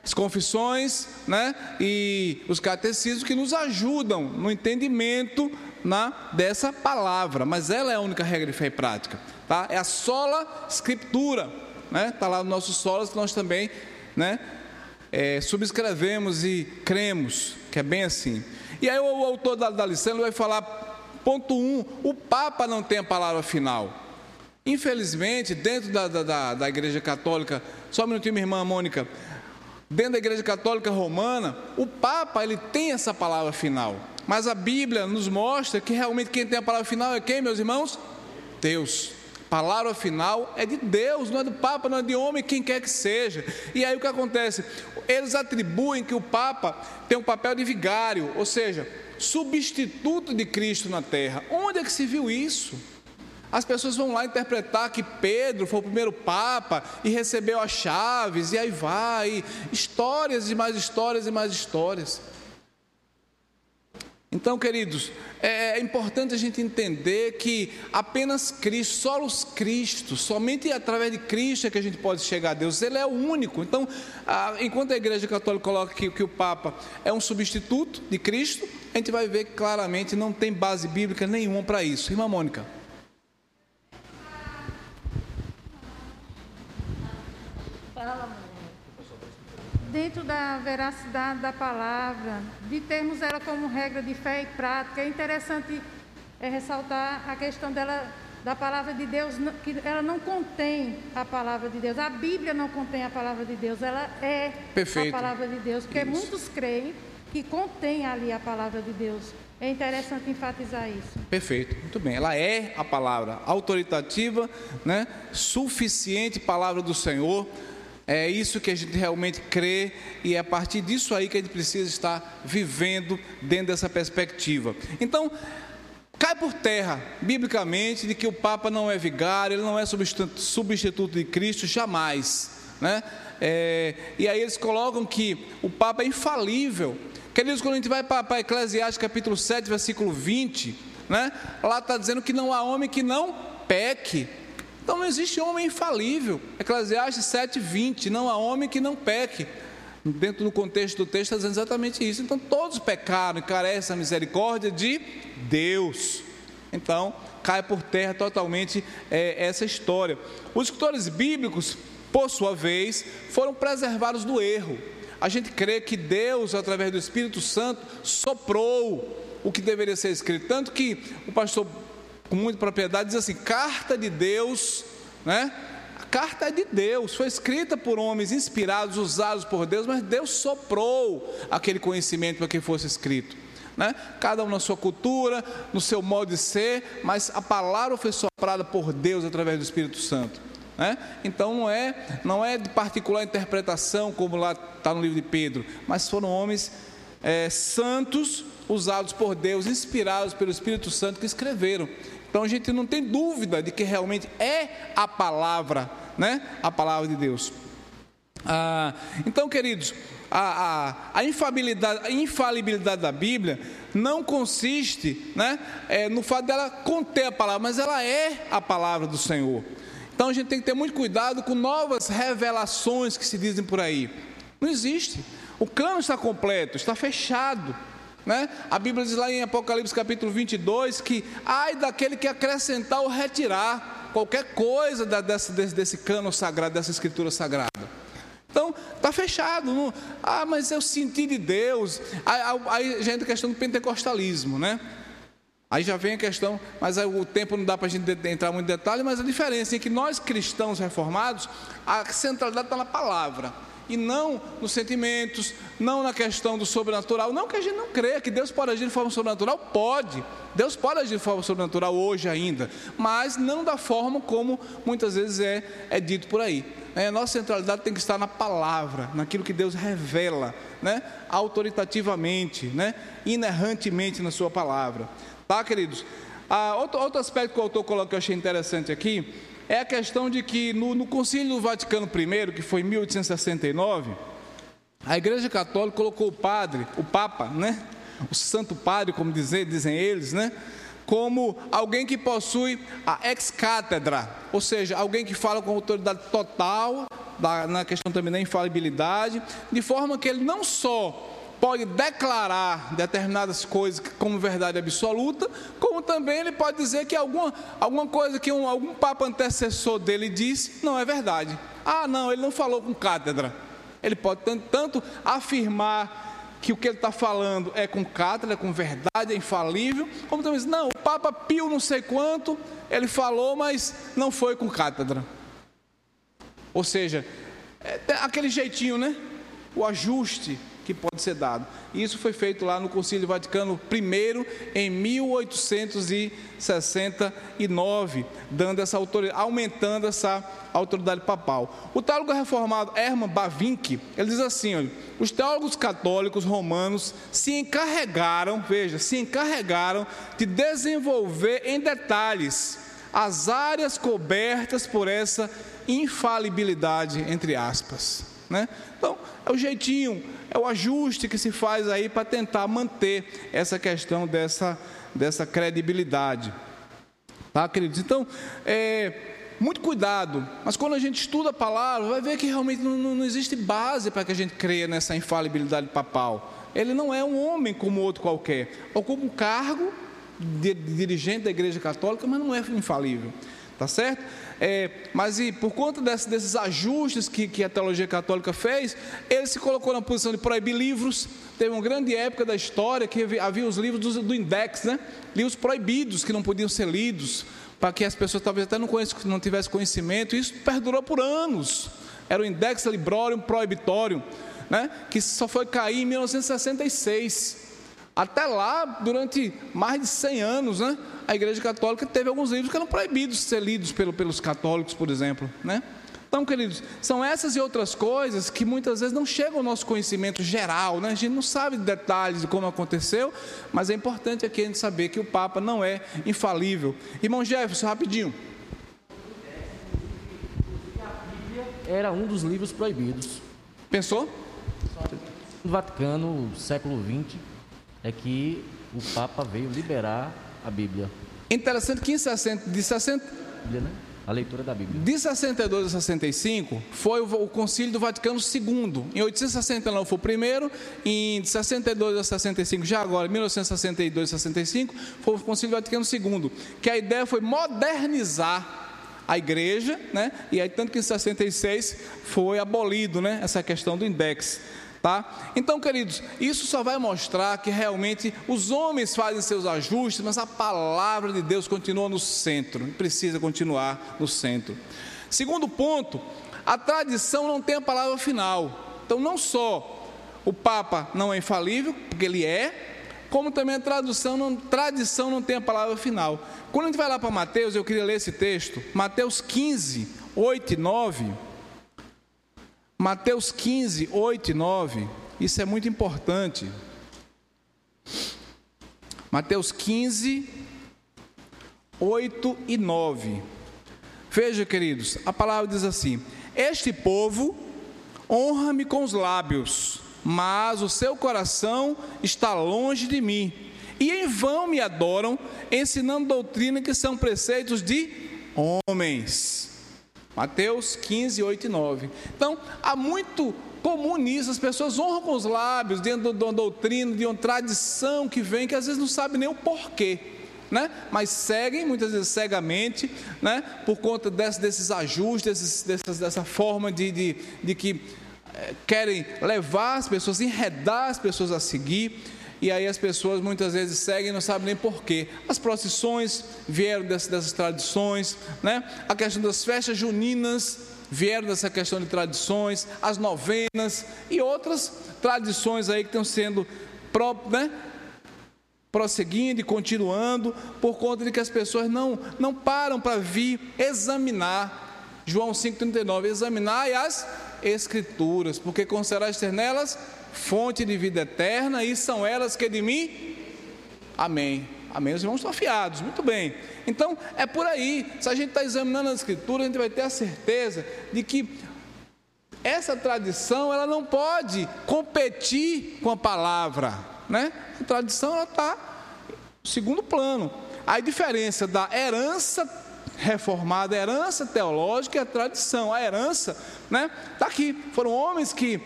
as confissões né, e os catecismos que nos ajudam no entendimento na, dessa palavra, mas ela é a única regra de fé e prática. Tá? É a sola escritura, né? Está lá no nosso solas que nós também, né? É, subscrevemos e cremos, que é bem assim. E aí o, autor da, da lição vai falar, ponto 1, um, o Papa não tem a palavra final. Infelizmente, dentro da, da, da Igreja Católica, só um minutinho, minha irmã Mônica, dentro da Igreja Católica Romana, o Papa ele tem essa palavra final. Mas a Bíblia nos mostra que realmente quem tem a palavra final é quem, meus irmãos? Deus palavra final é de Deus, não é do Papa, não é de homem, quem quer que seja. E aí o que acontece? Eles atribuem que o Papa tem um papel de vigário, ou seja, substituto de Cristo na terra. Onde é que se viu isso? As pessoas vão lá interpretar que Pedro foi o primeiro Papa e recebeu as chaves, e aí vai, histórias e mais histórias e mais histórias. Então, queridos, é, é importante a gente entender que apenas Cristo, só os Cristo, somente através de Cristo é que a gente pode chegar a Deus, Ele é o único. Então, enquanto a Igreja Católica coloca que, que o Papa é um substituto de Cristo, a gente vai ver que claramente não tem base bíblica nenhuma para isso. Irmã Mônica. Fala, dentro da veracidade da palavra, de termos ela como regra de fé e prática, é interessante é, ressaltar a questão dela da palavra de Deus, que ela não contém a palavra de Deus. A Bíblia não contém a palavra de Deus, ela é Perfeito. a palavra de Deus, porque Isso. muitos creem que contém ali a palavra de Deus. É interessante enfatizar isso. Perfeito, muito bem. Ela é a palavra autoritativa, né? suficiente palavra do Senhor é isso que a gente realmente crê e é a partir disso aí que a gente precisa estar vivendo dentro dessa perspectiva. Então, cai por terra, biblicamente, de que o Papa não é vigário, ele não é substituto de Cristo, jamais. Né? É, e aí eles colocam que o Papa é infalível. Queridos, quando a gente vai para, Eclesiastes capítulo 7, versículo 20, né? lá está dizendo que não há homem que não peque. Então não existe homem infalível. Eclesiastes 7,20. Não há homem que não peque. Dentro do contexto do texto está dizendo exatamente isso. Então todos pecaram e carecem da misericórdia de Deus. Então cai por terra totalmente é, essa história. Os escritores bíblicos, por sua vez, foram preservados do erro. A gente crê que Deus, através do Espírito Santo, soprou o que deveria ser escrito. Tanto que o pastor com muita propriedade, diz assim: carta de Deus, né? A carta é de Deus, foi escrita por homens inspirados, usados por Deus, mas Deus soprou aquele conhecimento para que fosse escrito. Né? Cada um na sua cultura, no seu modo de ser, mas a palavra foi soprada por Deus através do Espírito Santo. Né? Então não é, não é de particular interpretação, como lá está no livro de Pedro, mas foram homens é, santos, usados por Deus, inspirados pelo Espírito Santo, que escreveram. Então a gente não tem dúvida de que realmente é a palavra, né? A palavra de Deus. Ah, então, queridos, a, a, a, infalibilidade, a, infalibilidade, da Bíblia não consiste né, é, no fato dela conter a palavra, mas ela é a palavra do Senhor. Então a gente tem que ter muito cuidado com novas revelações que se dizem por aí. Não existe. O cano está completo, está fechado. Né? A Bíblia diz lá em Apocalipse capítulo 22 que ai daquele que acrescentar ou retirar qualquer coisa da, desse, desse, desse cano sagrado, dessa escritura sagrada. Então, está fechado. Não, ah, mas eu senti de Deus. Aí, já entra a questão do pentecostalismo, né? Aí já vem a questão, mas o tempo não dá para a gente entrar muito em detalhe, mas a diferença é que nós cristãos reformados, a centralidade está na palavra e não nos sentimentos, não na questão do sobrenatural. Não que a gente não creia que Deus pode agir de forma sobrenatural, pode. Deus pode agir de forma sobrenatural hoje ainda, mas não da forma como muitas vezes é, é dito por aí. É, a nossa centralidade tem que estar na palavra, naquilo que Deus revela, né? autoritativamente, né? inerrantemente na sua palavra. Tá, queridos? Ah, outro, outro aspecto que o autor coloca que eu achei interessante aqui é a questão de que no, no Concílio do Vaticano I, que foi em 1869, a Igreja Católica colocou o padre, o Papa, né? O Santo Padre, como dizem, dizem eles, né? Como alguém que possui a ex-cátedra, ou seja, alguém que fala com autoridade total da, na questão também da infalibilidade, de forma que ele não só pode declarar determinadas coisas como verdade absoluta, como também ele pode dizer que alguma, alguma coisa que um, algum papa antecessor dele disse não é verdade. Ah, não, ele não falou com cátedra. Ele pode tanto, tanto afirmar que o que ele está falando é com cátedra, com verdade, é infalível, como também diz, não, o Papa Pio não sei quanto, ele falou, mas não foi com cátedra. Ou seja, é aquele jeitinho, né? O ajuste que pode ser dado. Isso foi feito lá no Concílio Vaticano I em 1869, dando essa autoridade, aumentando essa autoridade papal. O teólogo reformado Hermann Bavinck, ele diz assim, olha, os teólogos católicos romanos se encarregaram, veja, se encarregaram de desenvolver em detalhes as áreas cobertas por essa infalibilidade entre aspas, né? Então, é o jeitinho é o ajuste que se faz aí para tentar manter essa questão dessa, dessa credibilidade. Tá, queridos? Então, é, muito cuidado, mas quando a gente estuda a palavra, vai ver que realmente não, não existe base para que a gente creia nessa infalibilidade papal. Ele não é um homem como outro qualquer, ocupa um cargo de, dirigente da Igreja Católica, mas não é infalível, tá certo? É, mas e por conta desse, desses ajustes que, que, a teologia católica fez, ele se colocou na posição de proibir livros. Teve uma grande época da história que havia, os livros do, do, index, né? livros proibidos que não podiam ser lidos, para que as pessoas talvez até não, não tivessem conhecimento. Isso perdurou por anos. Era o Index Librorium Prohibitorium, né? que só foi cair em 1966. Até lá, durante mais de 100 anos, né, a Igreja Católica teve alguns livros que eram proibidos de ser lidos pelo, pelos católicos, por exemplo. Né? Então, queridos, são essas e outras coisas que muitas vezes não chegam ao nosso conhecimento geral, né? a gente não sabe detalhes de como aconteceu, mas é importante aqui a gente saber que o Papa não é infalível. Irmão Jefferson, rapidinho. Era um dos livros proibidos. Pensou? No Vaticano, século XX, é que o Papa veio liberar a Bíblia. Interessante que em 60, de 60, Bíblia, né? A leitura da Bíblia. De 62 a 65 foi o, o Concílio do Vaticano II. Em 869 foi o primeiro, em 62 a 65, já agora, 1962 a 65, foi o Concílio do Vaticano II, que a ideia foi modernizar a igreja, né? E aí tanto que em 66 foi abolido, né, essa questão do index. Tá? Então, queridos, isso só vai mostrar que realmente os homens fazem seus ajustes, mas a palavra de Deus continua no centro, precisa continuar no centro. Segundo ponto, a tradição não tem a palavra final. Então, não só o Papa não é infalível, porque ele é, como também a tradução não, tradição não tem a palavra final. Quando a gente vai lá para Mateus, eu queria ler esse texto, Mateus 15, 8 e 9. Mateus 15, 8 e 9, isso é muito importante. Mateus 15, 8 e 9. Veja, queridos, a palavra diz assim: Este povo honra-me com os lábios, mas o seu coração está longe de mim, e em vão me adoram, ensinando doutrina que são preceitos de homens. Mateus 15, 8 e 9. Então, há muito comum nisso, as pessoas honram com os lábios, dentro de uma doutrina, de uma tradição que vem, que às vezes não sabe nem o porquê. Né? mas seguem muitas vezes cegamente, né? por conta desse, desses ajustes, desses, dessas, dessa forma de, de, de que é, querem levar as pessoas, enredar as pessoas a seguir e aí as pessoas muitas vezes seguem e não sabem nem porquê. As procissões vieram dessas, dessas tradições, né? a questão das festas juninas vieram dessa questão de tradições, as novenas e outras tradições aí que estão sendo né? prosseguindo e continuando, por conta de que as pessoas não, não param para vir examinar. João 5,39, examinar as escrituras, porque considerais ter nelas fonte de vida eterna, e são elas que de mim. Amém. Amém. Os irmãos estão afiados, muito bem. Então, é por aí. Se a gente está examinando a Escritura, a gente vai ter a certeza de que essa tradição ela não pode competir com a palavra, né? A tradição ela está segundo plano. A diferença da herança reformada, a herança teológica e a tradição. A herança, né? Está aqui. Foram homens que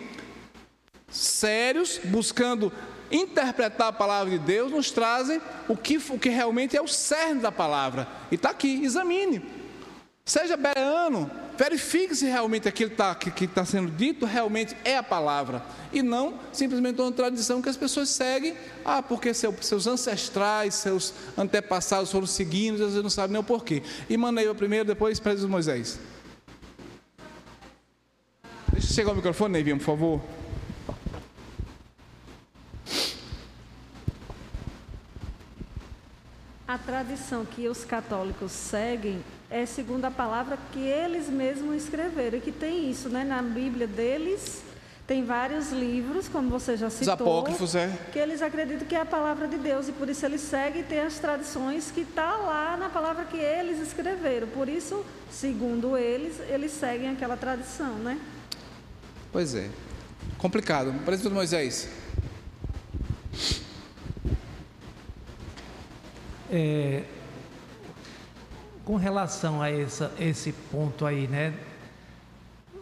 sérios, buscando interpretar a palavra de Deus, nos trazem o que, o que realmente é o cerne da palavra. E está aqui, examine. Seja bereano, verifique se realmente aquilo tá, que está sendo dito realmente é a palavra. E não simplesmente uma tradição que as pessoas seguem, ah, porque seu, seus ancestrais, seus antepassados foram seguindo, às vezes não sabem nem o porquê. E Maneiva primeiro, depois Pedro Moisés. Deixa eu chegar o microfone, Neivinho, por favor. A tradição que os católicos seguem é segundo a palavra que eles mesmos escreveram, e que tem isso, né? Na Bíblia deles tem vários livros, como você já citou, Os apócrifos, é. que eles acreditam que é a palavra de Deus e por isso eles seguem e têm as tradições que está lá na palavra que eles escreveram. Por isso, segundo eles, eles seguem aquela tradição, né? Pois é. Complicado. Presidente Moisés. É, com relação a essa, esse ponto aí, né?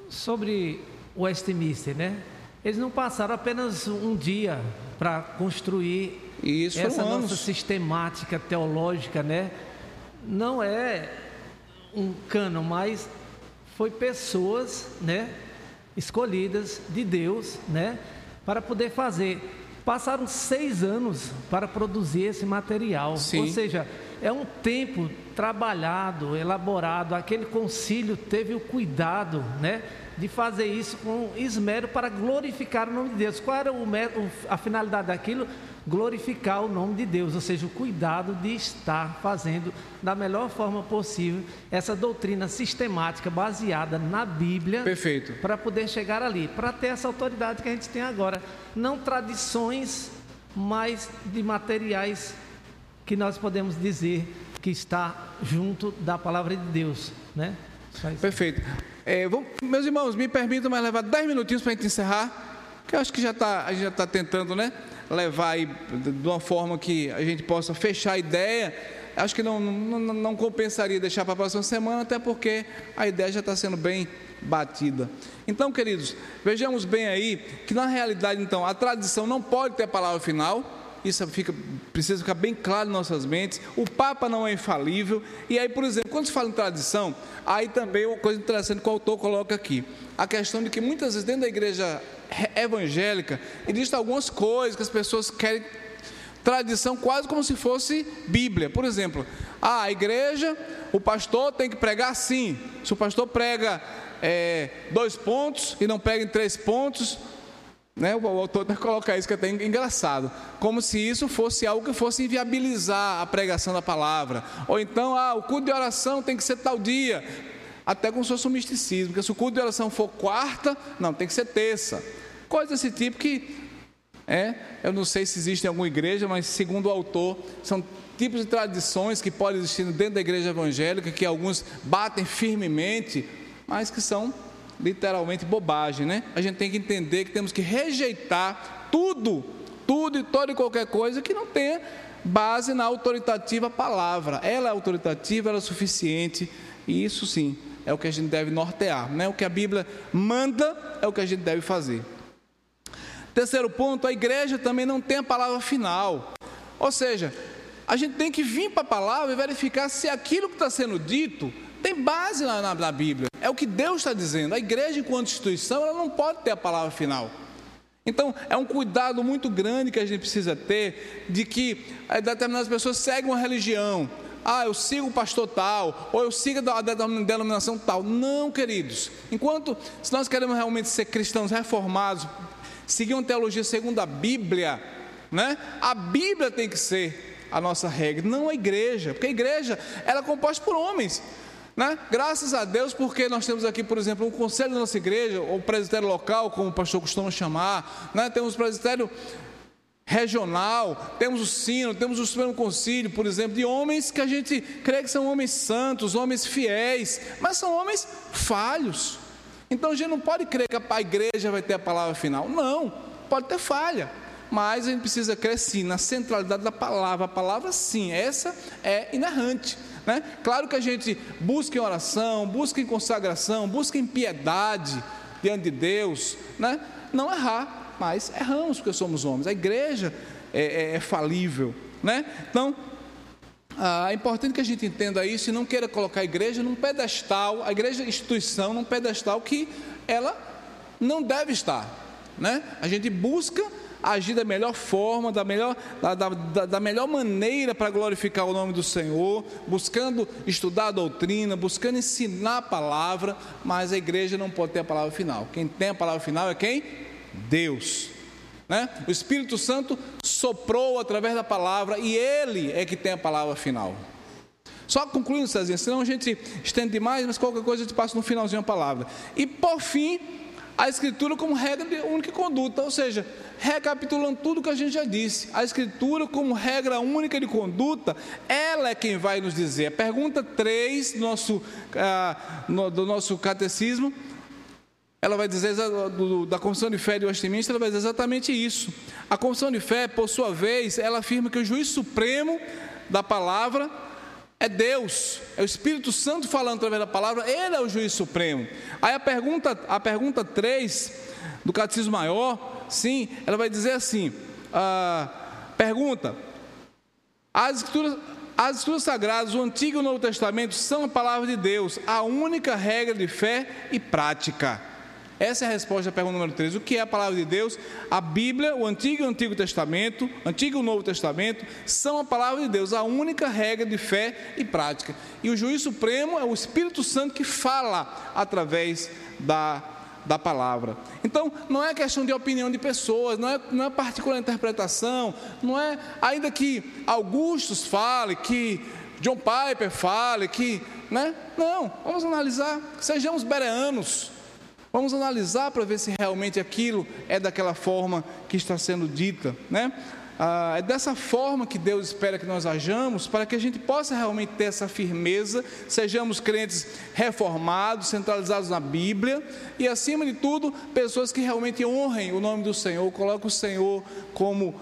Sobre Westminster, né? Eles não passaram apenas um dia para construir Isso, essa nossa anos. sistemática teológica, né? Não é um cano, mas foi pessoas, né? Escolhidas de Deus, né? Para poder fazer. Passaram seis anos para produzir esse material. Sim. Ou seja, é um tempo trabalhado, elaborado. Aquele concílio teve o cuidado, né? De fazer isso com esmero para glorificar o nome de Deus. Qual era o, a finalidade daquilo? Glorificar o nome de Deus, ou seja, o cuidado de estar fazendo da melhor forma possível essa doutrina sistemática baseada na Bíblia Perfeito. para poder chegar ali, para ter essa autoridade que a gente tem agora. Não tradições, mas de materiais que nós podemos dizer que está junto da palavra de Deus, né? Perfeito. É, vamos- meus irmãos, me permitam mais levar 10 minutinhos para a gente encerrar, que eu acho que já tá, a gente já está tentando né, levar de uma forma que a gente possa fechar a ideia. Acho que não, não, não- compensaria deixar para a próxima semana, até porque a ideia já está sendo bem batida. Então, queridos, vejamos bem aí que na realidade, então, a tradição não pode ter palavra final. Isso fica, precisa ficar bem claro em nossas mentes. O Papa não é infalível. E aí, por exemplo, quando se fala em tradição, aí também uma coisa interessante que o autor coloca aqui: a questão de que muitas vezes dentro da igreja re- evangélica existem algumas coisas que as pessoas querem tradição quase como se fosse Bíblia. Por exemplo, ah, a igreja, o pastor tem que pregar assim. Se o pastor prega é, dois pontos e não prega em três pontos, né? O autor vai colocar isso que é até engraçado, como se isso fosse algo que fosse inviabilizar a pregação da palavra. Ou então, ah, o culto de oração tem que ser tal dia, até como se fosse um misticismo, porque se o culto de oração for quarta, não, tem que ser terça. Coisa desse tipo que é, eu não sei se existe em alguma igreja, mas segundo o autor, são tipos de tradições que podem existir dentro da igreja evangélica, que alguns batem firmemente, mas que são literalmente bobagem, né? A gente tem que entender que temos que rejeitar tudo, tudo e toda e qualquer coisa que não tenha base na autoritativa palavra. Ela é autoritativa, ela é suficiente, e isso sim é o que a gente deve nortear, né? O que a Bíblia manda é o que a gente deve fazer. Terceiro ponto, a igreja também não tem a palavra final. Ou seja, a gente tem que vir para a palavra e verificar se aquilo que está sendo dito tem base na, na, na Bíblia. É o que Deus está dizendo. A igreja, enquanto instituição, ela não pode ter a palavra final. Então, é um cuidado muito grande que a gente precisa ter de que eh, determinadas pessoas seguem uma religião. Ah, eu sigo o pastor tal, ou eu sigo a denominação tal. Não, queridos. Enquanto, se nós queremos realmente ser cristãos reformados, seguir uma teologia segundo a Bíblia, né? A Bíblia tem que ser a nossa regra, não a igreja, porque a igreja ela é composta por homens. Né? Graças a Deus, porque nós temos aqui, por exemplo, um conselho da nossa igreja, ou presbitério local, como o pastor costuma chamar, né? temos presbitério regional, temos o sino, temos o Supremo Concílio, por exemplo, de homens que a gente crê que são homens santos, homens fiéis, mas são homens falhos. Então a gente não pode crer que a igreja vai ter a palavra final. Não, pode ter falha. Mas a gente precisa sim na centralidade da palavra. A palavra sim, essa é inerrante. Né? Claro que a gente busca em oração, busca em consagração, busca em piedade diante de Deus, né? não errar, mas erramos porque somos homens. A igreja é, é, é falível. Né? Então, ah, é importante que a gente entenda isso e não queira colocar a igreja num pedestal, a igreja instituição num pedestal que ela não deve estar. Né? A gente busca agir da melhor forma, da melhor, da, da, da melhor maneira para glorificar o nome do Senhor, buscando estudar a doutrina, buscando ensinar a palavra, mas a igreja não pode ter a palavra final. Quem tem a palavra final é quem? Deus. Né? O Espírito Santo soprou através da palavra e Ele é que tem a palavra final. Só concluindo, Cezinha, senão a gente estende demais, mas qualquer coisa a gente passa no finalzinho a palavra. E por fim, a Escritura como regra de única conduta, ou seja, recapitulando tudo que a gente já disse, a Escritura como regra única de conduta, ela é quem vai nos dizer. A pergunta 3 do nosso, ah, no, do nosso catecismo, ela vai dizer, da Confissão de Fé de Westminster, ela vai dizer exatamente isso. A Confissão de Fé, por sua vez, ela afirma que o juiz supremo da palavra é Deus, é o Espírito Santo falando através da palavra, ele é o juiz supremo. Aí a pergunta, a pergunta 3 do Catecismo Maior, sim, ela vai dizer assim: ah, pergunta, as escrituras, as escrituras sagradas, o Antigo e o Novo Testamento, são a palavra de Deus, a única regra de fé e prática. Essa é a resposta à pergunta número 3. O que é a palavra de Deus? A Bíblia, o Antigo e o Antigo Testamento, Antigo e o Novo Testamento, são a palavra de Deus, a única regra de fé e prática. E o juiz supremo é o Espírito Santo que fala através da da palavra. Então, não é questão de opinião de pessoas, não é, não é particular interpretação, não é, ainda que Augustus fale, que John Piper fale, que, né? Não, vamos analisar, sejamos bereanos, Vamos analisar para ver se realmente aquilo é daquela forma que está sendo dita, né? Ah, é dessa forma que Deus espera que nós hajamos, para que a gente possa realmente ter essa firmeza, sejamos crentes reformados, centralizados na Bíblia e, acima de tudo, pessoas que realmente honrem o nome do Senhor, coloquem o Senhor como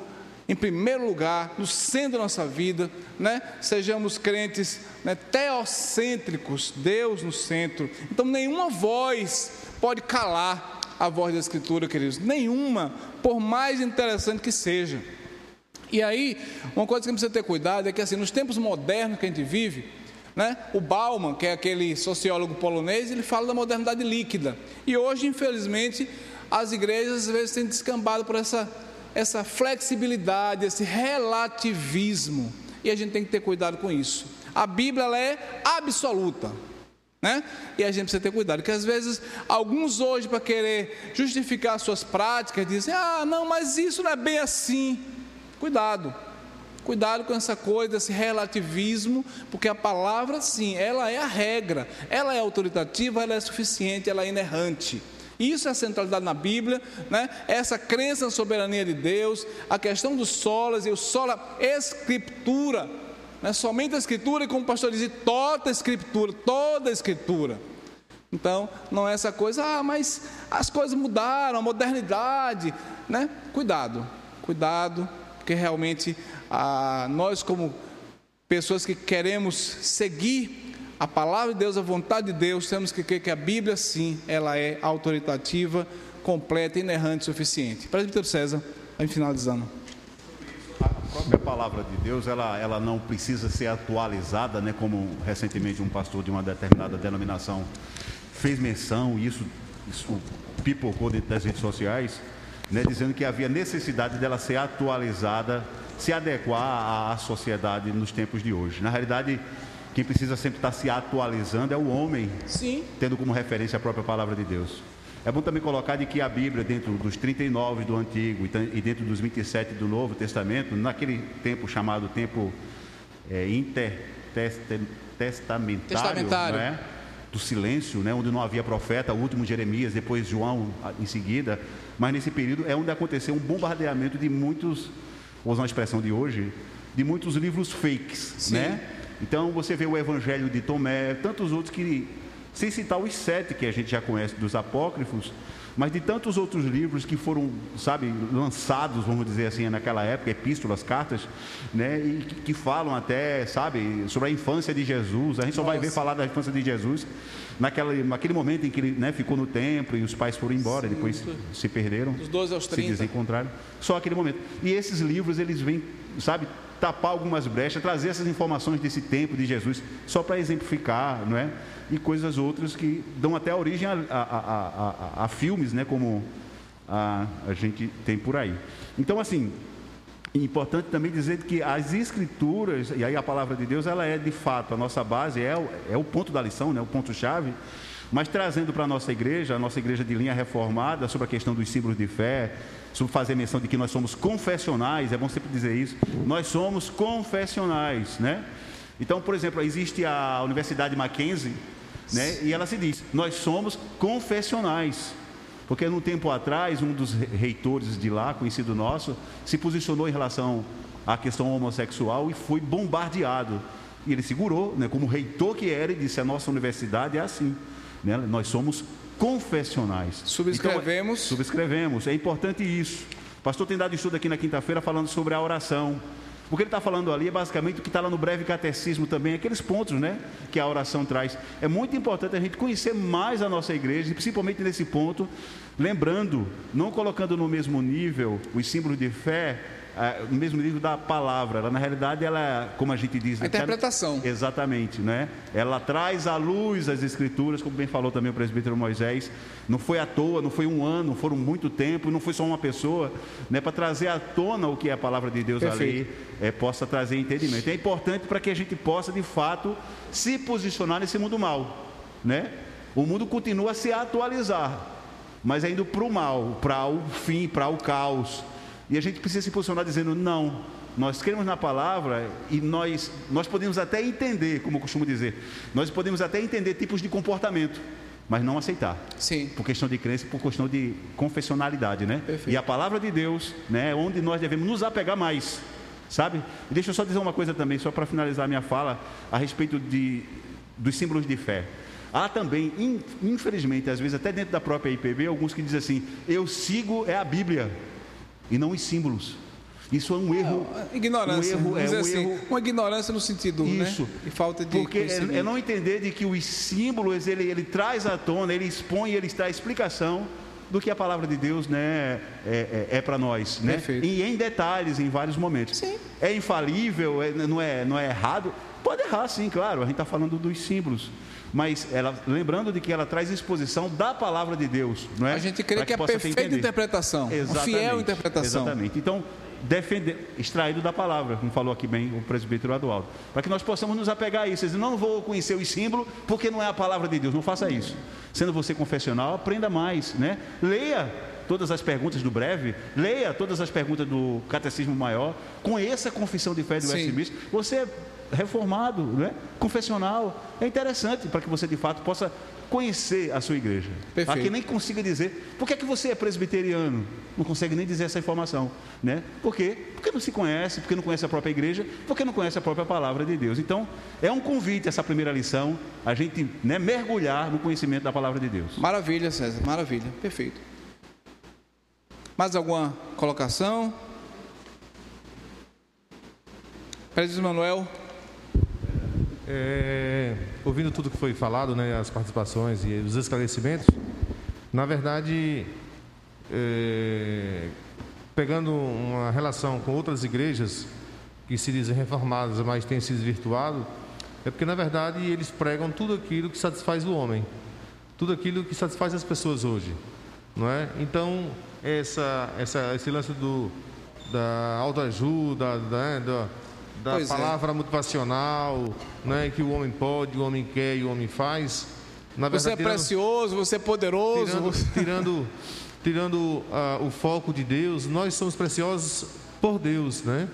em primeiro lugar, no centro da nossa vida, né? Sejamos crentes né, teocêntricos, Deus no centro. Então, nenhuma voz pode calar a voz da Escritura, queridos. Nenhuma, por mais interessante que seja. E aí, uma coisa que precisa ter cuidado é que, assim, nos tempos modernos que a gente vive, né, o Bauman, que é aquele sociólogo polonês, ele fala da modernidade líquida. E hoje, infelizmente, as igrejas às vezes têm descambado por essa, essa flexibilidade, esse relativismo. E a gente tem que ter cuidado com isso. A Bíblia é absoluta. Né? E a gente precisa ter cuidado, porque às vezes alguns hoje, para querer justificar suas práticas, dizem: ah, não, mas isso não é bem assim. Cuidado, cuidado com essa coisa, esse relativismo, porque a palavra, sim, ela é a regra, ela é autoritativa, ela é suficiente, ela é inerrante. Isso é a centralidade na Bíblia, né? essa crença na soberania de Deus, a questão dos solas e o sola escritura é somente a Escritura, e como o pastor dizia, toda a Escritura, toda a Escritura. Então, não é essa coisa, ah, mas as coisas mudaram, a modernidade, né? Cuidado, cuidado, porque realmente ah, nós, como pessoas que queremos seguir a palavra de Deus, a vontade de Deus, temos que crer que a Bíblia, sim, ela é autoritativa, completa, inerrante, suficiente. Presbítero César, aí finalizando própria palavra de Deus, ela, ela não precisa ser atualizada, né, como recentemente um pastor de uma determinada denominação fez menção, e isso, isso pipocou dentro das redes sociais, né, dizendo que havia necessidade dela ser atualizada, se adequar à, sociedade nos tempos de hoje. Na realidade, quem precisa sempre estar se atualizando é o homem, Sim. tendo como referência a própria palavra de Deus. É bom também colocar de que a Bíblia, dentro dos 39 do Antigo e dentro dos 27 do Novo Testamento, naquele tempo chamado tempo é, intertestamentário, Testamentário. Não é? do silêncio, né, onde não havia profeta, o último Jeremias, depois João em seguida, mas nesse período é onde aconteceu um bombardeamento de muitos, vou usar uma expressão de hoje, de muitos livros fakes, Sim. né? Então você vê o Evangelho de Tomé, tantos outros que, sem citar os sete que a gente já conhece dos apócrifos, mas de tantos outros livros que foram, sabe, lançados, vamos dizer assim, naquela época, epístolas, cartas, né, e que, que falam até, sabe, sobre a infância de Jesus. A gente só vai ver falar da infância de Jesus naquela, naquele momento em que ele né, ficou no templo e os pais foram embora, Sim, depois se perderam, dos 12 aos 30. se desencontraram. Só aquele momento. E esses livros, eles vêm, sabe, tapar algumas brechas, trazer essas informações desse tempo de Jesus, só para exemplificar, não é? e coisas outras que dão até origem a, a, a, a filmes, né, como a, a gente tem por aí. Então, assim, importante também dizer que as escrituras, e aí a palavra de Deus, ela é de fato a nossa base, é, é o ponto da lição, né, o ponto-chave, mas trazendo para a nossa igreja, a nossa igreja de linha reformada, sobre a questão dos símbolos de fé, sobre fazer menção de que nós somos confessionais, é bom sempre dizer isso, nós somos confessionais, né? Então, por exemplo, existe a Universidade Mackenzie, né? E ela se diz: nós somos confessionais. Porque num tempo atrás, um dos reitores de lá, conhecido nosso, se posicionou em relação à questão homossexual e foi bombardeado. E ele segurou, né, como reitor que era, e disse: a nossa universidade é assim. Né? Nós somos confessionais. Subscrevemos. Então, subscrevemos. É importante isso. O pastor tem dado estudo aqui na quinta-feira falando sobre a oração. O que ele está falando ali é basicamente o que está lá no breve catecismo também, aqueles pontos né, que a oração traz. É muito importante a gente conhecer mais a nossa igreja, e principalmente nesse ponto, lembrando, não colocando no mesmo nível os símbolos de fé no mesmo nível da palavra. Ela, na realidade, ela, como a gente diz... A interpretação. exatamente, né? Ela traz à luz as escrituras, como bem falou também o presbítero Moisés. Não foi à toa, não foi um ano, foram muito tempo, não foi só uma pessoa, né? Para trazer à tona o que é a palavra de Deus Perfeito. ali, é, possa trazer entendimento. É importante para que a gente possa, de fato, se posicionar nesse mundo mal, né? O mundo continua a se atualizar, mas é indo para o mal, para o fim, para o caos. E a gente precisa se posicionar dizendo: não, nós cremos na palavra e nós, nós podemos até entender, como eu costumo dizer, nós podemos até entender tipos de comportamento, mas não aceitar. Sim. Por questão de crença, por questão de confessionalidade, né? Perfeito. E a palavra de Deus, né, é onde nós devemos nos apegar mais, sabe? E deixa eu só dizer uma coisa também, só para finalizar a minha fala, a respeito de, dos símbolos de fé. Há também, infelizmente, às vezes até dentro da própria IPB, alguns que dizem assim: eu sigo é a Bíblia e não os símbolos. Isso é um erro. É, ignorância. Um erro, é um assim, erro. Uma ignorância no sentido, né? Isso. Né? E falta de. Porque é, é, não entender de que os símbolos ele, ele traz à tona, ele expõe, ele está a explicação do que a palavra de Deus né, é, é, é para nós. Né? Perfeito. E em detalhes, em vários momentos. Sim. É infalível, é, não, é, não é errado? Pode errar, sim, claro. A gente está falando dos símbolos mas ela, lembrando de que ela traz exposição da palavra de Deus, não é? A gente crê que, que, é perfeita interpretação, Exatamente. fiel interpretação. Exatamente. Então, defender, extraído da palavra, como falou aqui bem o presbítero Adualdo, para que nós possamos nos apegar a isso. Eu não vou conhecer os símbolos porque não é a palavra de Deus. Não faça isso. Sendo você confessional, aprenda mais, né? Leia todas as perguntas do breve, leia todas as perguntas do catecismo maior, conheça a confissão de fé do Westminster. Você reformado, né? confessional. É interessante para que você de fato possa conhecer a sua igreja. Perfeito. Aqui nem consiga dizer, por que, é que você é presbiteriano? Não consegue nem dizer essa informação. Né? Por quê? Porque não se conhece, porque não conhece a própria igreja, porque não conhece a própria palavra de Deus. Então, é um convite essa primeira lição, a gente né, mergulhar no conhecimento da palavra de Deus. Maravilha, César, maravilha, perfeito. Mais alguma colocação? Presbítero Manuel. É, ouvindo tudo que foi falado, né, as participações e os esclarecimentos, na verdade, é, pegando uma relação com outras igrejas que se dizem reformadas, mas têm se desvirtuado, é porque, na verdade, eles pregam tudo aquilo que satisfaz o homem, tudo aquilo que satisfaz as pessoas hoje, não é? Então, essa, essa, esse lance do, da autoajuda, né, da, da pois é. palavra é. motivacional, né, que o homem pode, o homem quer e o homem faz. Na verdade, você é tirando, precioso, você é poderoso. Tirando, tirando, tirando uh, o foco de Deus, nós somos preciosos por Deus, né?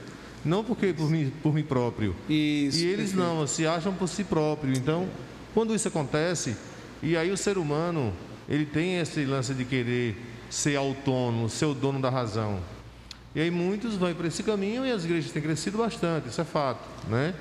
Não porque por mim, por mim próprio. Isso, e eles perfeito. não, se acham por si próprio. Então, Quando isso acontece, e aí o ser humano, ele tem esse lance de querer ser autônomo, ser o dono da razão. E aí muitos vão para esse caminho e as igrejas têm crescido bastante, isso é fato, né?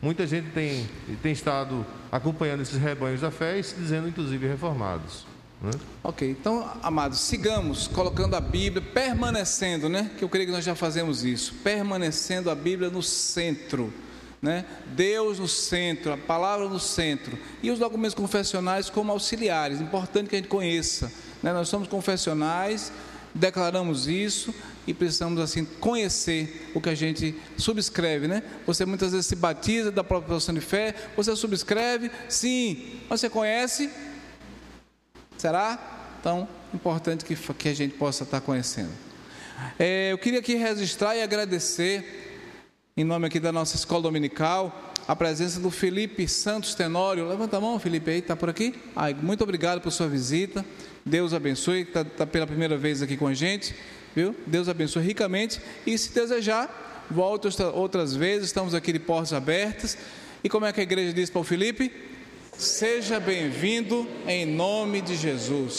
Muita gente tem, tem estado acompanhando esses rebanhos da fé e se dizendo, inclusive, reformados. Né? Ok, então, amados, sigamos colocando a Bíblia, permanecendo, né? Que eu creio que nós já fazemos isso, permanecendo a Bíblia no centro, né? Deus no centro, a palavra no centro, e os documentos confessionais como auxiliares, importante que a gente conheça, né? Nós somos confessionais, declaramos isso e precisamos assim conhecer o que a gente subscreve, né? Você muitas vezes se batiza da própria profissão de fé, você subscreve, sim, você conhece, Será? Então, importante que, que a gente possa estar conhecendo. É, eu queria aqui registrar e agradecer, em nome aqui da nossa escola dominical, a presença do Felipe Santos Tenório. Levanta a mão, Felipe, aí, está por aqui? Ai, muito obrigado por sua visita. Deus abençoe, está tá pela primeira vez aqui com a gente, viu? Deus abençoe ricamente. E se desejar, volte outras vezes, estamos aqui de portas abertas. E como é que a igreja diz para o Felipe? Seja bem-vindo em nome de Jesus.